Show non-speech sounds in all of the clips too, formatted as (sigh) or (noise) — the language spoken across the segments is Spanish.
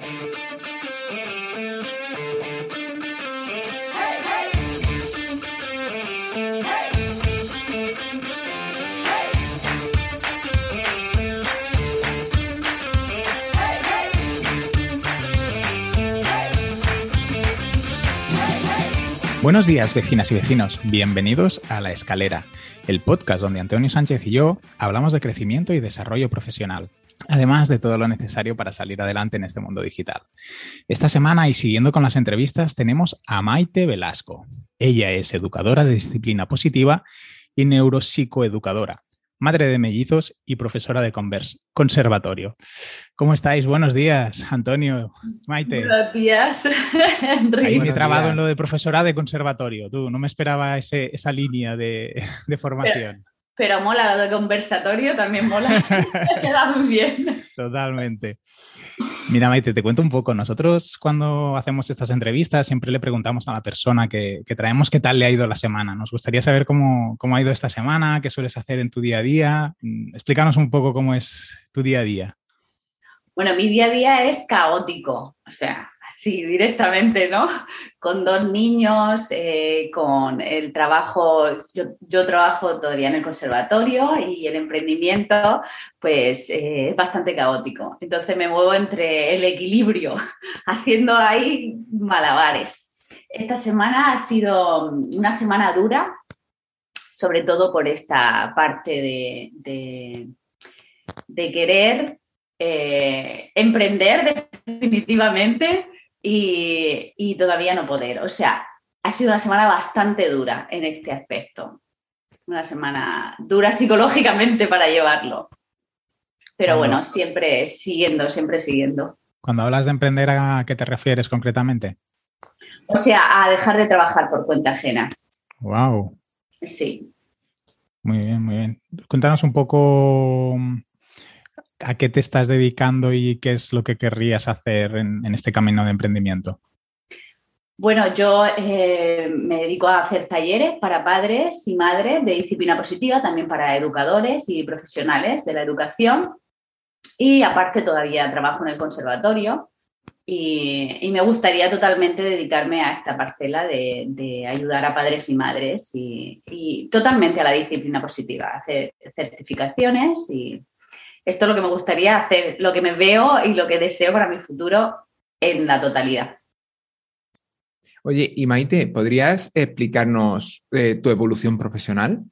Thank you. Buenos días, vecinas y vecinos. Bienvenidos a La Escalera, el podcast donde Antonio Sánchez y yo hablamos de crecimiento y desarrollo profesional, además de todo lo necesario para salir adelante en este mundo digital. Esta semana y siguiendo con las entrevistas tenemos a Maite Velasco. Ella es educadora de disciplina positiva y neuropsicoeducadora madre de mellizos y profesora de conservatorio. ¿Cómo estáis? Buenos días, Antonio, Maite. Buenos días, (laughs) Ahí me he trabado en lo de profesora de conservatorio. Tú, no me esperaba esa línea de, formación. Pero, mola lo de conversatorio, también mola. (laughs) (laughs) Queda muy bien. Totalmente. Mira, Maite, te cuento un poco. Nosotros cuando hacemos estas entrevistas siempre le preguntamos a la persona que, traemos qué tal le ha ido la semana. Nos gustaría saber cómo, cómo, ha ido esta semana, qué sueles hacer en tu día a día. Mm, explícanos un poco cómo es tu día a día. Bueno, mi día a día es caótico, o sea, así directamente, ¿no? Con dos niños, eh, con el trabajo, yo, trabajo todavía en el conservatorio y el emprendimiento, pues eh, es bastante caótico. Entonces me muevo entre el equilibrio, (laughs) haciendo ahí malabares. Esta semana ha sido una semana dura, sobre todo por esta parte de, de querer eh, emprender definitivamente y, todavía no poder. O sea, ha sido una semana bastante dura en este aspecto. Una semana dura psicológicamente para llevarlo. Pero bueno, siempre siguiendo, siempre siguiendo. Cuando hablas de emprender, ¿a qué te refieres concretamente? O sea, a dejar de trabajar por cuenta ajena. Wow. Sí. Muy bien, muy bien. Cuéntanos un poco a qué te estás dedicando y qué es lo que querrías hacer en, este camino de emprendimiento. Bueno, yo eh, me dedico a hacer talleres para padres y madres de disciplina positiva, también para educadores y profesionales de la educación. Y aparte todavía trabajo en el conservatorio y, me gustaría totalmente dedicarme a esta parcela de, ayudar a padres y madres y, y, totalmente a la disciplina positiva, hacer certificaciones y, esto es lo que me gustaría hacer, lo que me veo y lo que deseo para mi futuro en la totalidad. Oye, y Maite, ¿podrías explicarnos eh, tu evolución profesional?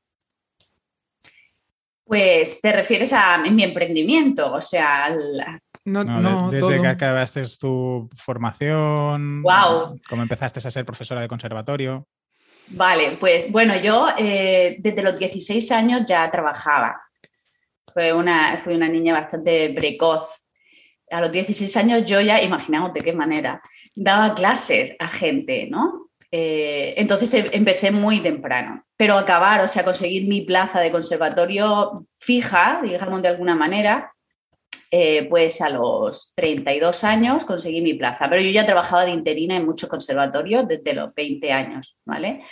Pues te refieres a mi emprendimiento, o sea, no, desde que acabaste tu formación, wow. cómo empezaste a ser profesora de conservatorio. Vale, pues bueno, yo eh, desde los 16 años ya trabajaba fue una, fue una niña bastante precoz. A los 16 años yo ya, imaginaos de qué manera, daba clases a gente, ¿no? Eh, entonces em, empecé muy temprano, pero acabar, o sea, conseguir mi plaza de conservatorio fija, digamos de alguna manera, eh, pues a los 32 años conseguí mi plaza, pero yo ya trabajaba de interina en muchos conservatorios desde los 20 años, ¿vale?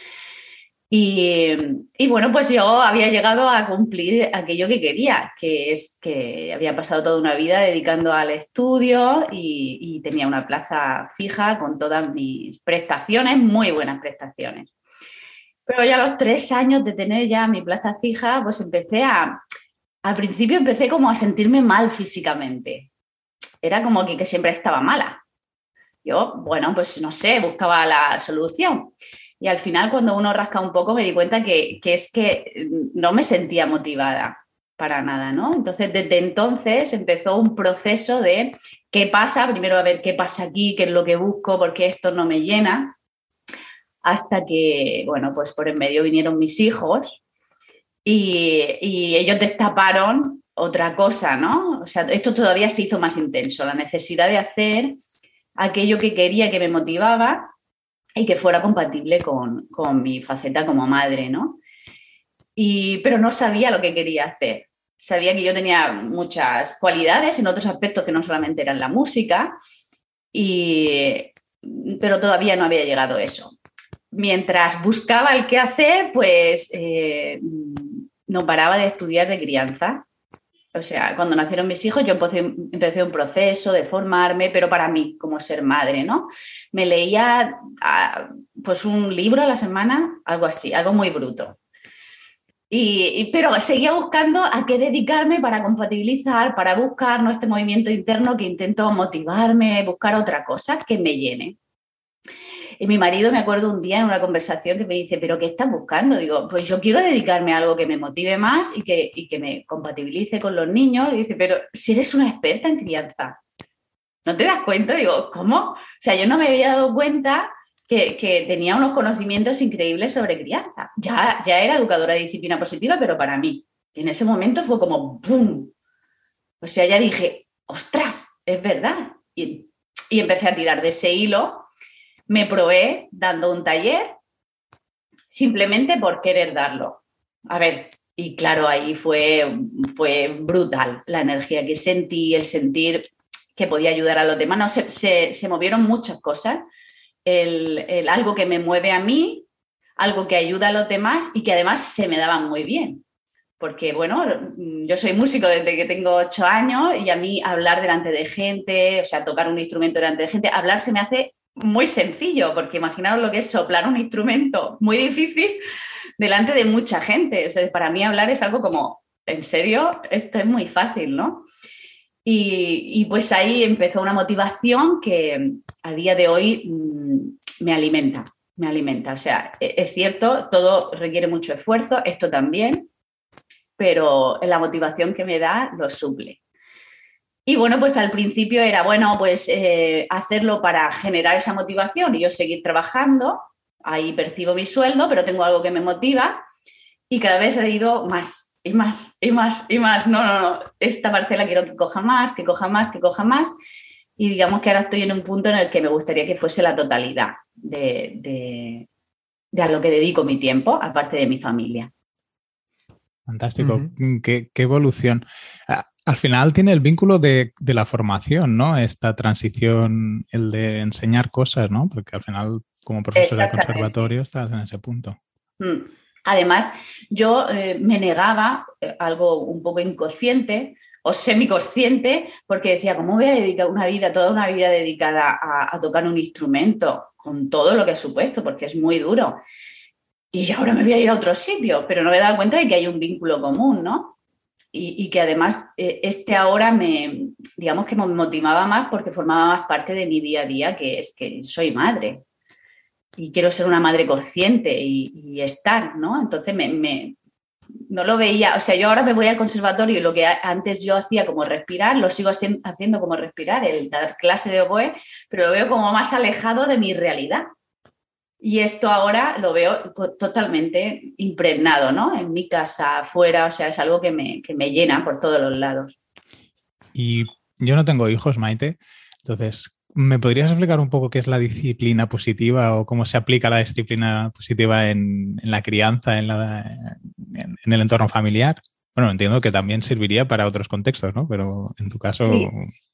Y, bueno, pues yo había llegado a cumplir aquello que quería, que es que había pasado toda una vida dedicando al estudio y, tenía una plaza fija con todas mis prestaciones, muy buenas prestaciones. Pero ya a los tres años de tener ya mi plaza fija, pues empecé a, al principio empecé como a sentirme mal físicamente. Era como que siempre estaba mala. Yo, bueno, pues no sé, buscaba la solución. Y al final, cuando uno rasca un poco, me di cuenta que, es que no me sentía motivada para nada, ¿no? Entonces, desde entonces empezó un proceso de qué pasa, primero a ver qué pasa aquí, qué es lo que busco, porque esto no me llena, hasta que, bueno, pues por en medio vinieron mis hijos y, y ellos destaparon otra cosa, ¿no? O sea, esto todavía se hizo más intenso, la necesidad de hacer aquello que quería, que me motivaba, y que fuera compatible con, mi faceta como madre, ¿no? Y, pero no sabía lo que quería hacer. Sabía que yo tenía muchas cualidades en otros aspectos que no solamente eran la música, y, pero todavía no había llegado a eso. Mientras buscaba el qué hacer, pues eh, no paraba de estudiar de crianza. O sea, cuando nacieron mis hijos, yo empecé, un proceso de formarme, pero para mí, como ser madre, ¿no? Me leía ah, pues un libro a la semana, algo así, algo muy bruto. Y, pero seguía buscando a qué dedicarme para compatibilizar, para buscar ¿no? este movimiento interno que intento motivarme, buscar otra cosa que me llene. Y mi marido me acuerdo un día en una conversación que me dice, pero ¿qué estás buscando? Digo, pues yo quiero dedicarme a algo que me motive más y que, que me compatibilice con los niños. Y dice, pero si eres una experta en crianza, ¿no te das cuenta? Digo, ¿cómo? O sea, yo no me había dado cuenta que, que, tenía unos conocimientos increíbles sobre crianza. Ya, ya era educadora de disciplina positiva, pero para mí. en ese momento fue como ¡boom! O sea, ya dije, ¡ostras! Es verdad. Y, y empecé a tirar de ese hilo me probé dando un taller simplemente por querer darlo. A ver, y claro, ahí fue, fue brutal la energía que sentí, el sentir que podía ayudar a los demás. No, se, se, movieron muchas cosas. El, algo que me mueve a mí, algo que ayuda a los demás y que además se me daba muy bien. Porque, bueno, yo soy músico desde que tengo ocho años y a mí hablar delante de gente, o sea, tocar un instrumento delante de gente, hablar se me hace muy sencillo, porque imaginaos lo que es soplar un instrumento muy difícil delante de mucha gente. Para mí hablar es algo como, en serio, esto es muy fácil, ¿no? Y, pues ahí empezó una motivación que a día de hoy mm, me alimenta, me alimenta. O sea, e, es cierto, todo requiere mucho esfuerzo, esto también, pero la motivación que me da lo suple. Y bueno, pues al principio era, bueno, pues eh, hacerlo para generar esa motivación y yo seguir trabajando, ahí percibo mi sueldo, pero tengo algo que me motiva y cada vez he ido más y más y más y más. No, no, no, esta parcela quiero que coja más, que coja más, que coja más. Y digamos que ahora estoy en un punto en el que me gustaría que fuese la totalidad de, de, a lo que dedico mi tiempo, aparte de mi familia. Fantástico, qué, qué, evolución. Al final tiene el vínculo de, la formación, ¿no? Esta transición, el de enseñar cosas, ¿no? Porque al final, como profesor de conservatorio, estás en ese punto. Mm. Además, yo eh, me negaba eh, algo un poco inconsciente o semiconsciente, porque decía, ¿cómo voy a dedicar una vida, toda una vida dedicada a, tocar un instrumento, con todo lo que ha supuesto, porque es muy duro? Y ahora me voy a ir a otro sitio, pero no me he dado cuenta de que hay un vínculo común, ¿no? Y, que además eh, este ahora me, digamos que me motivaba más porque formaba más parte de mi día a día, que es que soy madre y quiero ser una madre consciente y, estar, ¿no? Entonces me, no lo veía, o sea, yo ahora me voy al conservatorio y lo que antes yo hacía como respirar, lo sigo haciendo como respirar, el dar clase de oboe, pero lo veo como más alejado de mi realidad. Y esto ahora lo veo totalmente impregnado, ¿no? En mi casa, afuera, o sea, es algo que me, llena por todos los lados. Y yo no tengo hijos, Maite, entonces, ¿me podrías explicar un poco qué es la disciplina positiva o cómo se aplica la disciplina positiva en, la crianza, en, en, el entorno familiar? Bueno, entiendo que también serviría para otros contextos, ¿no? Pero en tu caso...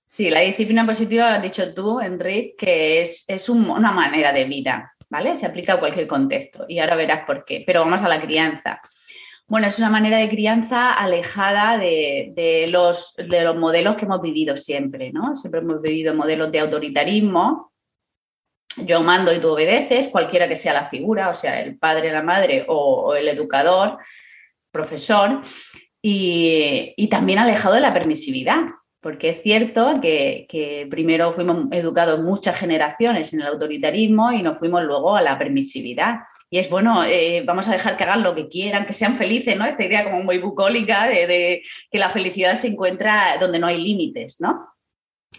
Sí. la disciplina positiva lo has dicho tú, Enrique, que es, es una manera de vida. ¿Vale? Se aplica a cualquier contexto y ahora verás por qué. Pero vamos a la crianza. Bueno, es una manera de crianza alejada de, los, de los modelos que hemos vivido siempre, ¿no? Siempre hemos vivido modelos de autoritarismo. Yo mando y tú obedeces, cualquiera que sea la figura, o sea, el padre, la madre o, el educador, profesor, y también alejado de la permisividad, porque es cierto que, primero fuimos educados muchas generaciones en el autoritarismo y nos fuimos luego a la permisividad. Y es bueno, eh, vamos a dejar que hagan lo que quieran, que sean felices, ¿no? Esta idea como muy bucólica de, de que la felicidad se encuentra donde no hay límites, ¿no?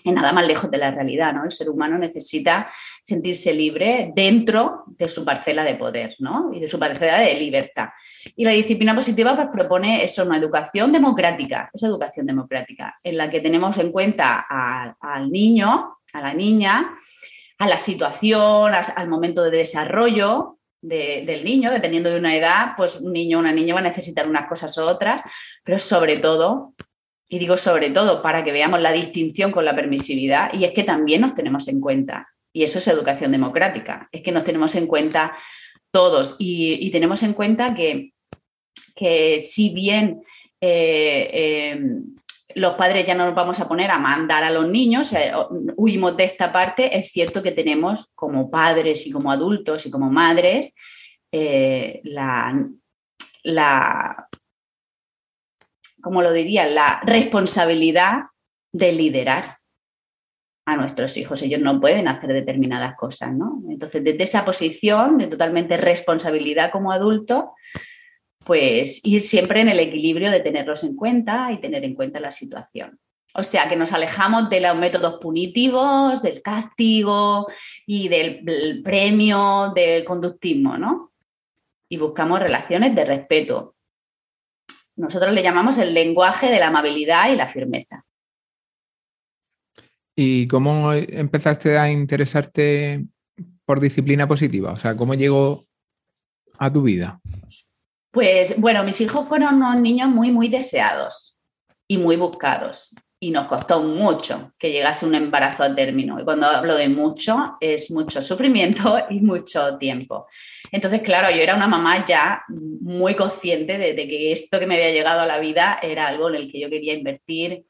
Y nada más lejos de la realidad, ¿no? El ser humano necesita sentirse libre dentro de su parcela de poder, ¿no? Y de su parcela de libertad. Y la disciplina positiva pues, propone eso, una educación democrática, esa educación democrática, en la que tenemos en cuenta al niño, a la niña, a la situación, al momento de desarrollo del niño, dependiendo de una edad, pues un niño o una niña va a necesitar unas cosas u otras, pero sobre todo y digo sobre todo para que veamos la distinción con la permisividad, y es que también nos tenemos en cuenta. Y eso es educación democrática, es que nos tenemos en cuenta todos y, tenemos en cuenta que, que si bien eh, eh, los padres ya no nos vamos a poner a mandar a los niños, huimos de esta parte, es cierto que tenemos como padres y como adultos y como madres eh, la, la, ¿cómo lo diría? La responsabilidad de liderar a nuestros hijos. Ellos no pueden hacer determinadas cosas, ¿no? Entonces, desde esa posición de totalmente responsabilidad como adulto, pues ir siempre en el equilibrio de tenerlos en cuenta y tener en cuenta la situación. O sea, que nos alejamos de los métodos punitivos, del castigo y del, premio, del conductismo, ¿no? Y buscamos relaciones de respeto. Nosotros le llamamos el lenguaje de la amabilidad y la firmeza. ¿Y cómo empezaste a interesarte por disciplina positiva? O sea, ¿cómo llegó a tu vida? Pues bueno, mis hijos fueron unos niños muy, muy deseados y muy buscados. Y nos costó mucho que llegase un embarazo a término. Y cuando hablo de mucho, es mucho sufrimiento (laughs) y mucho tiempo. Entonces, claro, yo era una mamá ya muy consciente de, que esto que me había llegado a la vida era algo en el que yo quería invertir.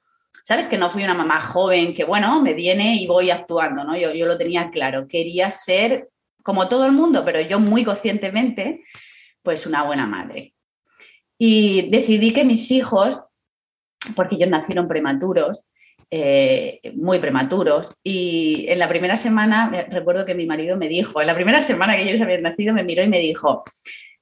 Sabes que no fui una mamá joven que, bueno, me viene y voy actuando, ¿no? Yo, yo lo tenía claro. Quería ser como todo el mundo, pero yo muy conscientemente pues una buena madre. Y decidí que mis hijos, porque ellos nacieron prematuros, eh, muy prematuros, y en la primera semana, recuerdo que mi marido me dijo, en la primera semana que ellos habían nacido, me miró y me dijo,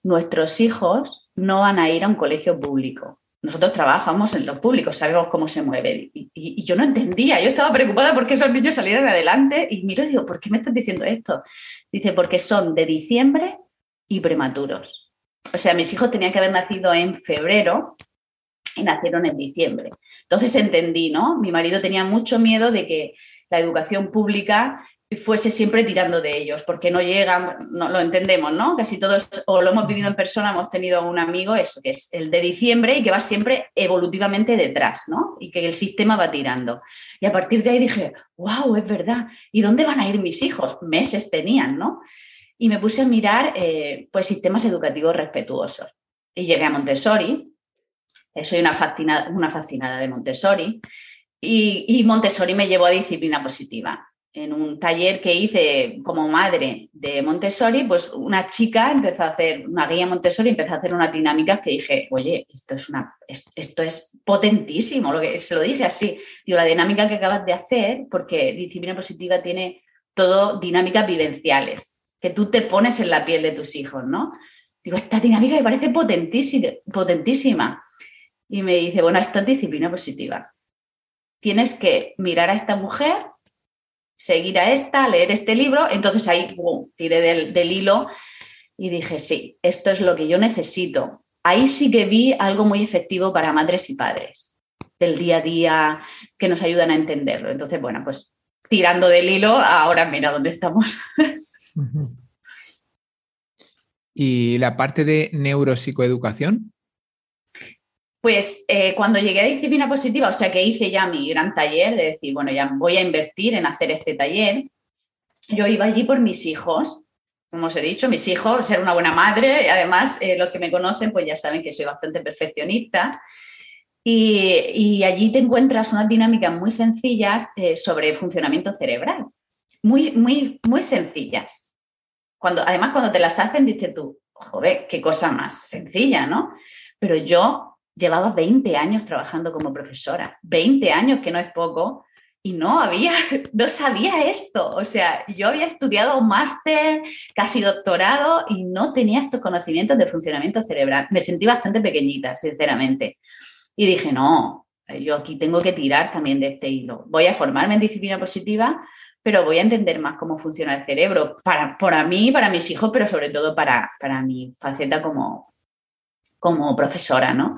nuestros hijos no van a ir a un colegio público. Nosotros trabajamos en los públicos, sabemos cómo se mueve. Y, yo no entendía, yo estaba preocupada porque esos niños salieran adelante y miro y digo, ¿por qué me estás diciendo esto? Dice, porque son de diciembre y prematuros o sea, mis hijos tenían que haber nacido en febrero y nacieron en diciembre. Entonces entendí, ¿no? Mi marido tenía mucho miedo de que la educación pública fuese siempre tirando de ellos, porque no llegan, no lo entendemos, ¿no? Casi todos, o lo hemos vivido en persona, hemos tenido un amigo, eso, que es el de diciembre y que va siempre evolutivamente detrás, ¿no? Y que el sistema va tirando. Y a partir de ahí dije, wow, es verdad. ¿Y dónde van a ir mis hijos? Meses tenían, ¿no? y me puse a mirar eh, pues, sistemas educativos respetuosos. Y llegué a Montessori, soy una una fascinada de Montessori, y, Montessori me llevó a disciplina positiva. En un taller que hice como madre de Montessori, pues una chica empezó a hacer, una guía Montessori empezó a hacer unas dinámicas que dije, oye, esto es, una, esto es potentísimo, lo que, se lo dije así. Digo, la dinámica que acabas de hacer, porque disciplina positiva tiene todo dinámicas vivenciales que tú te pones en la piel de tus hijos, ¿no? Digo, esta dinámica me parece potentísima. Y me dice, bueno, esto es disciplina positiva. Tienes que mirar a esta mujer, seguir a esta, leer este libro. Entonces ahí tiré del, del hilo y dije, sí, esto es lo que yo necesito. Ahí sí que vi algo muy efectivo para madres y padres, del día a día, que nos ayudan a entenderlo. Entonces, bueno, pues tirando del hilo, ahora mira dónde estamos. (laughs) ¿Y la parte de neuropsicoeducación? Pues eh, cuando llegué a disciplina positiva, o sea que hice ya mi gran taller, de decir, bueno, ya voy a invertir en hacer este taller, yo iba allí por mis hijos, como os he dicho, mis hijos, ser una buena madre, además eh, los que me conocen pues ya saben que soy bastante perfeccionista. Y, allí te encuentras unas dinámicas muy sencillas eh, sobre funcionamiento cerebral muy, muy, muy sencillas. Cuando, además, cuando te las hacen, dices tú, joder, qué cosa más sencilla, ¿no? Pero yo llevaba 20 años trabajando como profesora, 20 años que no es poco, y no había, (laughs) no sabía esto. O sea, yo había estudiado máster, casi doctorado, y no tenía estos conocimientos de funcionamiento cerebral. Me sentí bastante pequeñita, sinceramente. Y dije, no, yo aquí tengo que tirar también de este hilo. Voy a formarme en disciplina positiva pero voy a entender más cómo funciona el cerebro, para, para mí, para mis hijos, pero sobre todo para, para mi faceta como, como profesora, ¿no?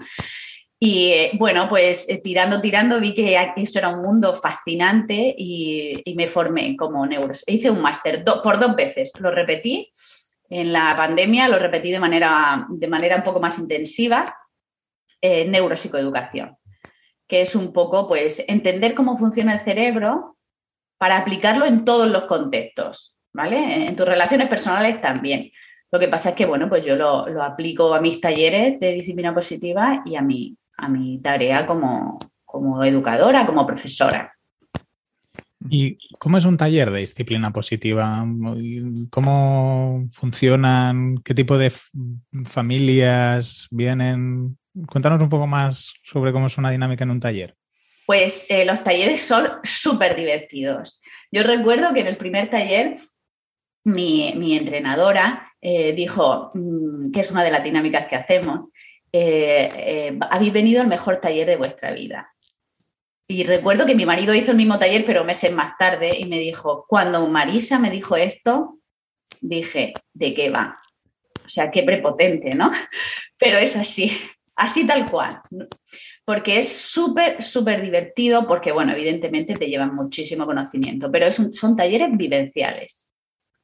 Y eh, bueno, pues eh, tirando, tirando, vi que eso era un mundo fascinante y, me formé como neuros. Hice un máster por dos veces, lo repetí en la pandemia, lo repetí de manera, de manera un poco más intensiva, eh, neuropsicoeducación, que es un poco pues entender cómo funciona el cerebro para aplicarlo en todos los contextos, ¿vale? En tus relaciones personales también. Lo que pasa es que, bueno, pues yo lo, aplico a mis talleres de disciplina positiva y a mi, a mi tarea como, como educadora, como profesora. ¿Y cómo es un taller de disciplina positiva? ¿Cómo funcionan? ¿Qué tipo de familias vienen? Cuéntanos un poco más sobre cómo es una dinámica en un taller. Pues eh, los talleres son súper divertidos. Yo recuerdo que en el primer taller mi, entrenadora eh, dijo, mm, que es una de las dinámicas que hacemos, eh, habéis venido al mejor taller de vuestra vida. Y recuerdo que mi marido hizo el mismo taller, pero meses más tarde, y me dijo, cuando Marisa me dijo esto, dije, ¿de qué va? O sea, qué prepotente, ¿no? (laughs) Pero es así, así tal cual. Porque es súper, súper divertido, porque, bueno, evidentemente te llevan muchísimo conocimiento, pero son talleres vivenciales.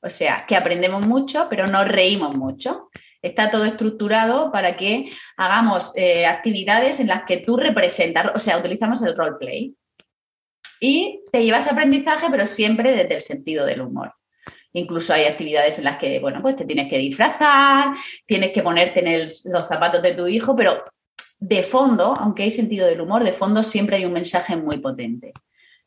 O sea, que aprendemos mucho, pero nos reímos mucho. Está todo estructurado para que hagamos eh, actividades en las que tú representas, o sea, utilizamos el roleplay. Y te llevas aprendizaje, pero siempre desde el sentido del humor. Incluso hay actividades en las que, bueno, pues te tienes que disfrazar, tienes que ponerte en los zapatos de tu hijo, pero de fondo, aunque hay sentido del humor, de fondo siempre hay un mensaje muy potente.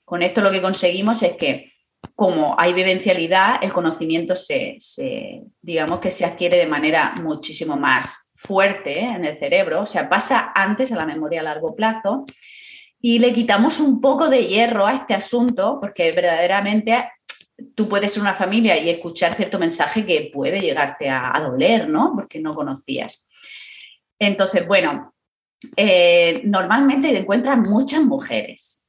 Con esto lo que conseguimos es que como hay vivencialidad, el conocimiento se, digamos que se adquiere de manera muchísimo más fuerte en el cerebro, o sea, pasa antes a la memoria a largo plazo y le quitamos un poco de hierro a este asunto porque verdaderamente tú puedes ser una familia y escuchar cierto mensaje que puede llegarte a, doler, ¿no? Porque no conocías. Entonces, bueno, eh, normalmente te encuentras muchas mujeres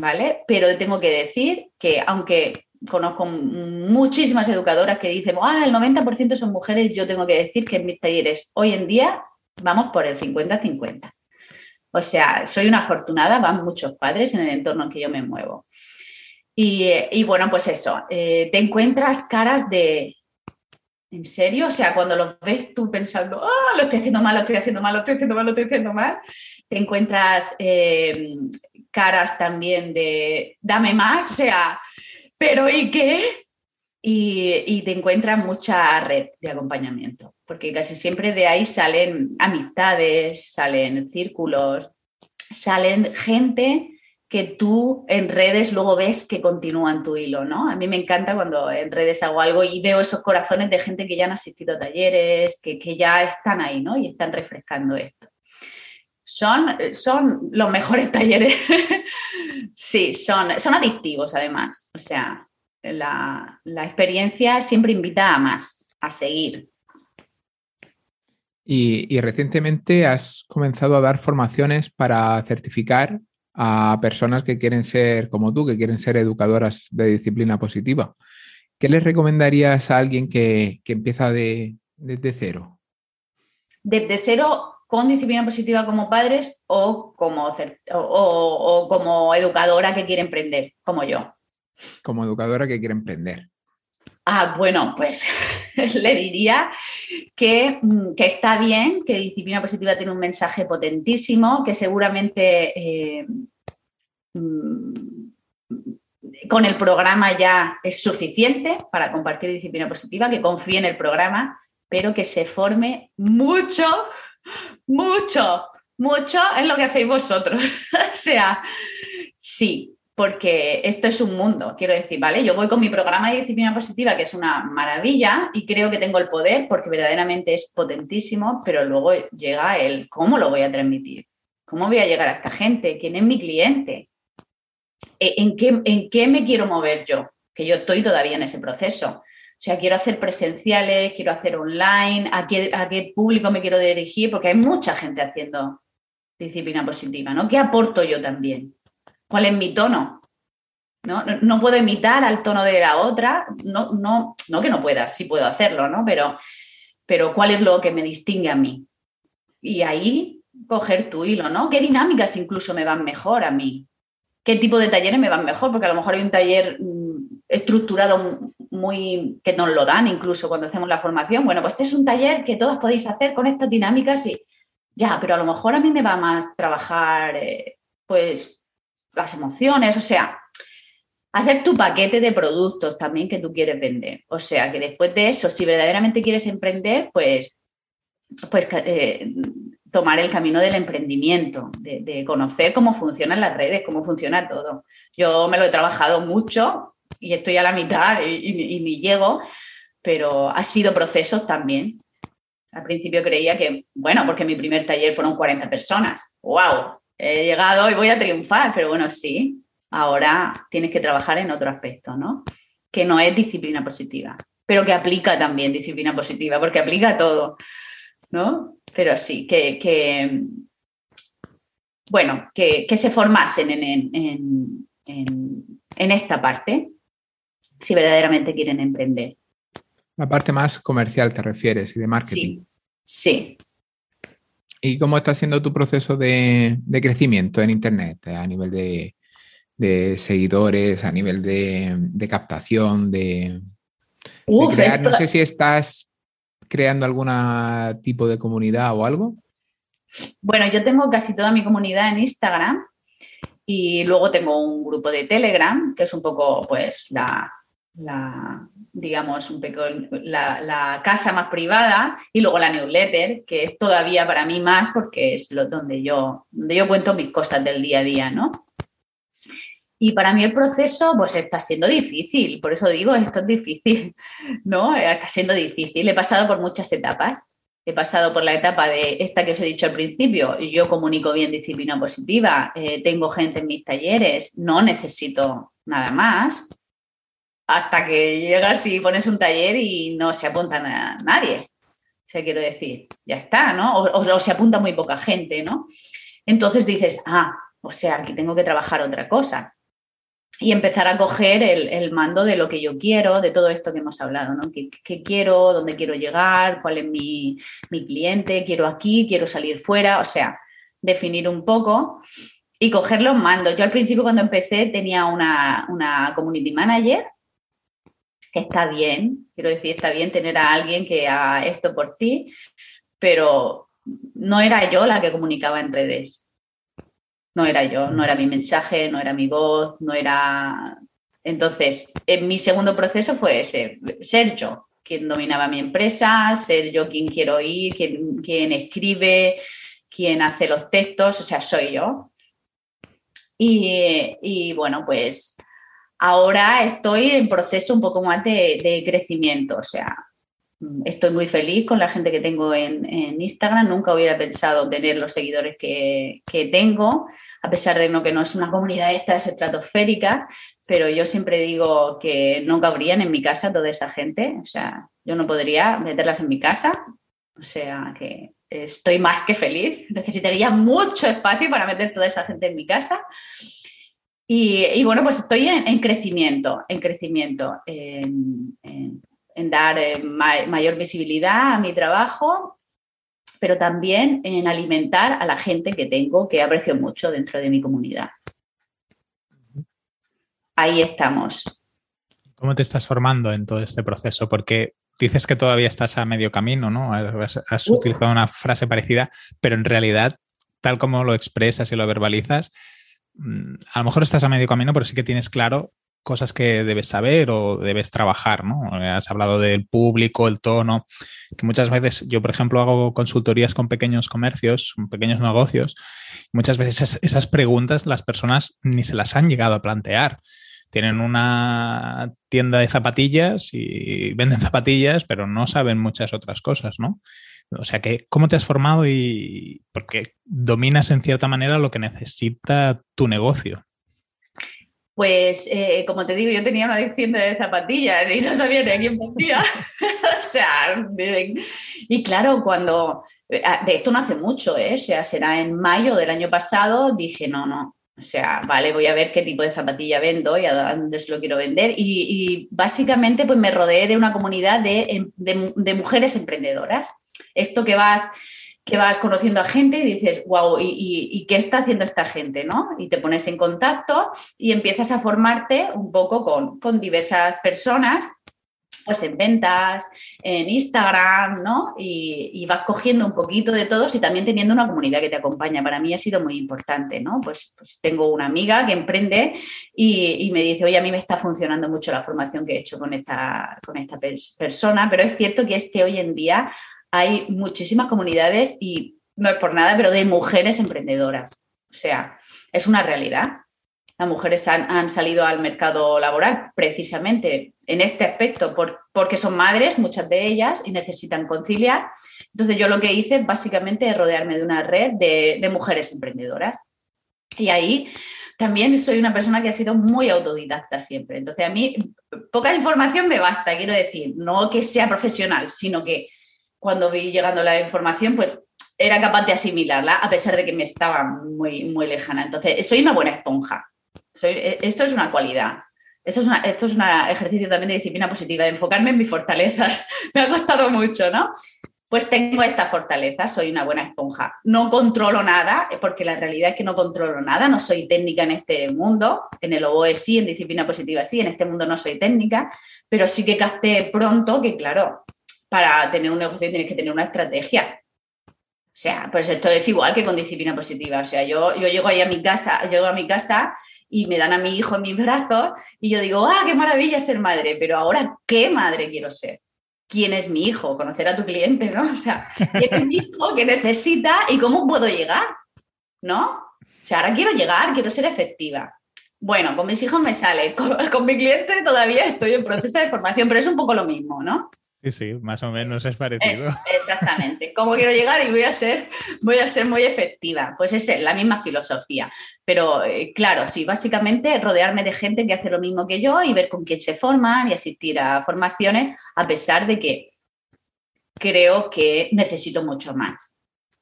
¿vale? Pero tengo que decir que aunque conozco muchísimas educadoras que dicen, ah, el 90% son mujeres, yo tengo que decir que en mis talleres hoy en día vamos por el 50-50. O sea, soy una afortunada, van muchos padres en el entorno en que yo me muevo. Y, bueno, pues eso, eh, te encuentras caras de, ¿en serio? O sea, cuando los ves tú pensando, ah, lo estoy haciendo mal, lo estoy haciendo mal, lo estoy haciendo mal, lo estoy haciendo mal, te encuentras eh, caras también de dame más, o sea, pero ¿y qué? Y, te encuentras mucha red de acompañamiento, porque casi siempre de ahí salen amistades, salen círculos, salen gente que tú en redes luego ves que continúan tu hilo, ¿no? A mí me encanta cuando en redes hago algo y veo esos corazones de gente que ya han asistido a talleres, que, que ya están ahí, ¿no? Y están refrescando esto son, son los mejores (laughs) talleres. sí, son, son adictivos además. O sea, la, experiencia siempre invita a más, a seguir. Y, recientemente has comenzado a dar formaciones para certificar a personas que quieren ser como tú, que quieren ser educadoras de disciplina positiva. ¿Qué les recomendarías a alguien que, empieza de, desde cero? Desde cero con disciplina positiva como padres o como, o, como educadora que quiere emprender, como yo. Como educadora que quiere emprender. Ah, bueno, pues (laughs) le diría que, mm, que, está bien, que disciplina positiva tiene un mensaje potentísimo, que seguramente eh, mm, con el programa ya es suficiente para compartir disciplina positiva, que confíe en el programa, pero que se forme mucho mucho, mucho es lo que hacéis vosotros. (laughs) o sea, sí, porque esto es un mundo, quiero decir, ¿vale? Yo voy con mi programa de disciplina positiva, que es una maravilla, y creo que tengo el poder porque verdaderamente es potentísimo, pero luego llega el cómo lo voy a transmitir, cómo voy a llegar a esta gente, quién es mi cliente, e, en qué, en qué me quiero mover yo, que yo estoy todavía en ese proceso. O sea, quiero hacer presenciales, quiero hacer online, ¿a qué, a qué público me quiero dirigir, porque hay mucha gente haciendo disciplina positiva, ¿no? ¿Qué aporto yo también? ¿Cuál es mi tono? ¿No? no puedo imitar al tono de la otra, no, no, no que no pueda, sí puedo hacerlo, ¿no? Pero, pero ¿cuál es lo que me distingue a mí? Y ahí coger tu hilo, ¿no? ¿Qué dinámicas incluso me van mejor a mí? ¿Qué tipo de talleres me van mejor? Porque a lo mejor hay un taller mm, estructurado muy que nos lo dan incluso cuando hacemos la formación. Bueno, pues este es un taller que todos podéis hacer con estas dinámicas y ya, pero a lo mejor a mí me va más trabajar eh, pues las emociones, o sea, hacer tu paquete de productos también que tú quieres vender. O sea, que después de eso, si verdaderamente quieres emprender, pues, pues eh, tomar el camino del emprendimiento, de, conocer cómo funcionan las redes, cómo funciona todo. Yo me lo he trabajado mucho y estoy a la mitad y, ni llego, pero ha sido procesos también. Al principio creía que, bueno, porque mi primer taller fueron 40 personas. ¡Wow! He llegado y voy a triunfar, pero bueno, sí, ahora tienes que trabajar en otro aspecto, ¿no? Que no es disciplina positiva, pero que aplica también disciplina positiva, porque aplica todo, ¿no? Pero sí, que, bueno, que, se formasen en, esta parte, si verdaderamente quieren emprender. La parte más comercial te refieres y de marketing. Sí, sí. ¿Y cómo está siendo tu proceso de, crecimiento en Internet a nivel de, seguidores, a nivel de, captación, de, crear? No sé si estás creando algún tipo de comunidad o algo? Bueno, yo tengo casi toda mi comunidad en Instagram y luego tengo un grupo de Telegram, que es un poco pues la, digamos, un poco la, casa más privada y luego la newsletter, que es todavía para mí más porque es lo, donde, yo, donde yo cuento mis cosas del día a día, ¿no? Y para mí el proceso, pues está siendo difícil, por eso digo, esto es difícil, (laughs) ¿no? Está siendo difícil. He pasado por muchas etapas. He pasado por la etapa de esta que os he dicho al principio, yo comunico bien disciplina positiva, eh, tengo gente en mis talleres, no necesito nada más, hasta que llegas y pones un taller y no se apunta a nadie. O sea, quiero decir, ya está, ¿no? o se apunta muy poca gente, ¿no? Entonces dices, ah, o sea, aquí tengo que trabajar otra cosa y empezar a coger el, mando de lo que yo quiero, de todo esto que hemos hablado, ¿no? ¿Qué, quiero? ¿Dónde quiero llegar? ¿Cuál es mi, cliente? ¿Quiero aquí? ¿Quiero salir fuera? O sea, definir un poco y coger los mandos. Yo al principio cuando empecé tenía una, una community manager, está bien, quiero decir, está bien tener a alguien que haga esto por ti, pero no era yo la que comunicaba en redes no era yo, no era mi mensaje, no era mi voz, no era... Entonces, en mi segundo proceso fue ese, ser yo quien dominaba mi empresa, ser yo quien quiero ir, quien, escribe, quien hace los textos, o sea, soy yo. Y, bueno, pues ahora estoy en proceso un poco más de, crecimiento, o sea, estoy muy feliz con la gente que tengo en, Instagram, nunca hubiera pensado tener los seguidores que, que tengo a pesar de no, que no es una comunidad esta es estratosférica, pero yo siempre digo que no cabrían en mi casa toda esa gente, o sea, yo no podría meterlas en mi casa, o sea que estoy más que feliz, necesitaría mucho espacio para meter toda esa gente en mi casa. Y, bueno, pues estoy en, crecimiento, en crecimiento, en, dar eh, mayor visibilidad a mi trabajo pero también en alimentar a la gente que tengo, que aprecio mucho dentro de mi comunidad. Ahí estamos. ¿Cómo te estás formando en todo este proceso? Porque dices que todavía estás a medio camino, ¿no? Has, utilizado una frase parecida, pero en realidad, tal como lo expresas y lo verbalizas, a lo mejor estás a medio camino, pero sí que tienes claro cosas que debes saber o debes trabajar, ¿no? Has hablado del público, el tono, que muchas veces yo, por ejemplo, hago consultorías con pequeños comercios, con pequeños negocios. Muchas veces esas, preguntas las personas ni se las han llegado a plantear. Tienen una tienda de zapatillas y venden zapatillas, pero no saben muchas otras cosas, ¿no? O sea que, ¿cómo te has formado y porque dominas en cierta manera lo que necesita tu negocio? Pues, eh, como te digo, yo tenía una adicción de zapatillas y no sabía de quién vendía. (laughs) o sea, y claro, cuando. Eh, ah, de esto no hace mucho, ¿eh? O sea, será en mayo del año pasado, dije, no, no. O sea, vale, voy a ver qué tipo de zapatilla vendo y a dónde se lo quiero vender. Y, básicamente, pues me rodeé de una comunidad de, de mujeres emprendedoras. Esto que vas que vas conociendo a gente y dices, wow, ¿y, qué está haciendo esta gente? ¿no? Y te pones en contacto y empiezas a formarte un poco con, diversas personas, pues en ventas, en Instagram, ¿no? Y, vas cogiendo un poquito de todos y también teniendo una comunidad que te acompaña. Para mí ha sido muy importante, ¿no? Pues, pues tengo una amiga que emprende y, me dice, oye, a mí me está funcionando mucho la formación que he hecho con esta, con esta persona, pero es cierto que es que hoy en día hay muchísimas comunidades y no es por nada, pero de mujeres emprendedoras. O sea, es una realidad. Las mujeres han, salido al mercado laboral precisamente en este aspecto, porque son madres, muchas de ellas, y necesitan conciliar. Entonces yo lo que hice básicamente es rodearme de una red de, de mujeres emprendedoras. Y ahí también soy una persona que ha sido muy autodidacta siempre. Entonces a mí poca información me basta, quiero decir, no que sea profesional, sino que cuando vi llegando la información, pues era capaz de asimilarla a pesar de que me estaba muy, muy lejana. Entonces, soy una buena esponja. Soy, esto es una cualidad. Esto es, esto es un ejercicio también de disciplina positiva, de enfocarme en mis fortalezas. (laughs) me ha costado mucho, ¿no? Pues tengo esta fortaleza, soy una buena esponja. No controlo nada, porque la realidad es que no controlo nada, no soy técnica en este mundo, en el OBOE sí, en disciplina positiva sí, en este mundo no soy técnica, pero sí que capté pronto que, claro, para tener un negocio tienes que tener una estrategia. O sea, pues esto es igual que con disciplina positiva. O sea, yo, yo llego ahí a mi casa, llego a mi casa y me dan a mi hijo en mis brazos y yo digo, ah, qué maravilla ser madre, pero ahora, ¿qué madre quiero ser? ¿Quién es mi hijo? Conocer a tu cliente, ¿no? O sea, ¿quién es mi hijo? ¿Qué necesita? ¿Y cómo puedo llegar? ¿No? O sea, ahora quiero llegar, quiero ser efectiva. Bueno, con mis hijos me sale, (laughs) con mi cliente todavía estoy en proceso de formación, pero es un poco lo mismo, ¿no? Sí, sí, más o menos es parecido. exactamente. ¿Cómo quiero llegar y voy a ser, voy a ser muy efectiva? Pues es la misma filosofía. Pero eh, claro, sí, básicamente rodearme de gente que hace lo mismo que yo y ver con quién se forman y asistir a formaciones, a pesar de que creo que necesito mucho más.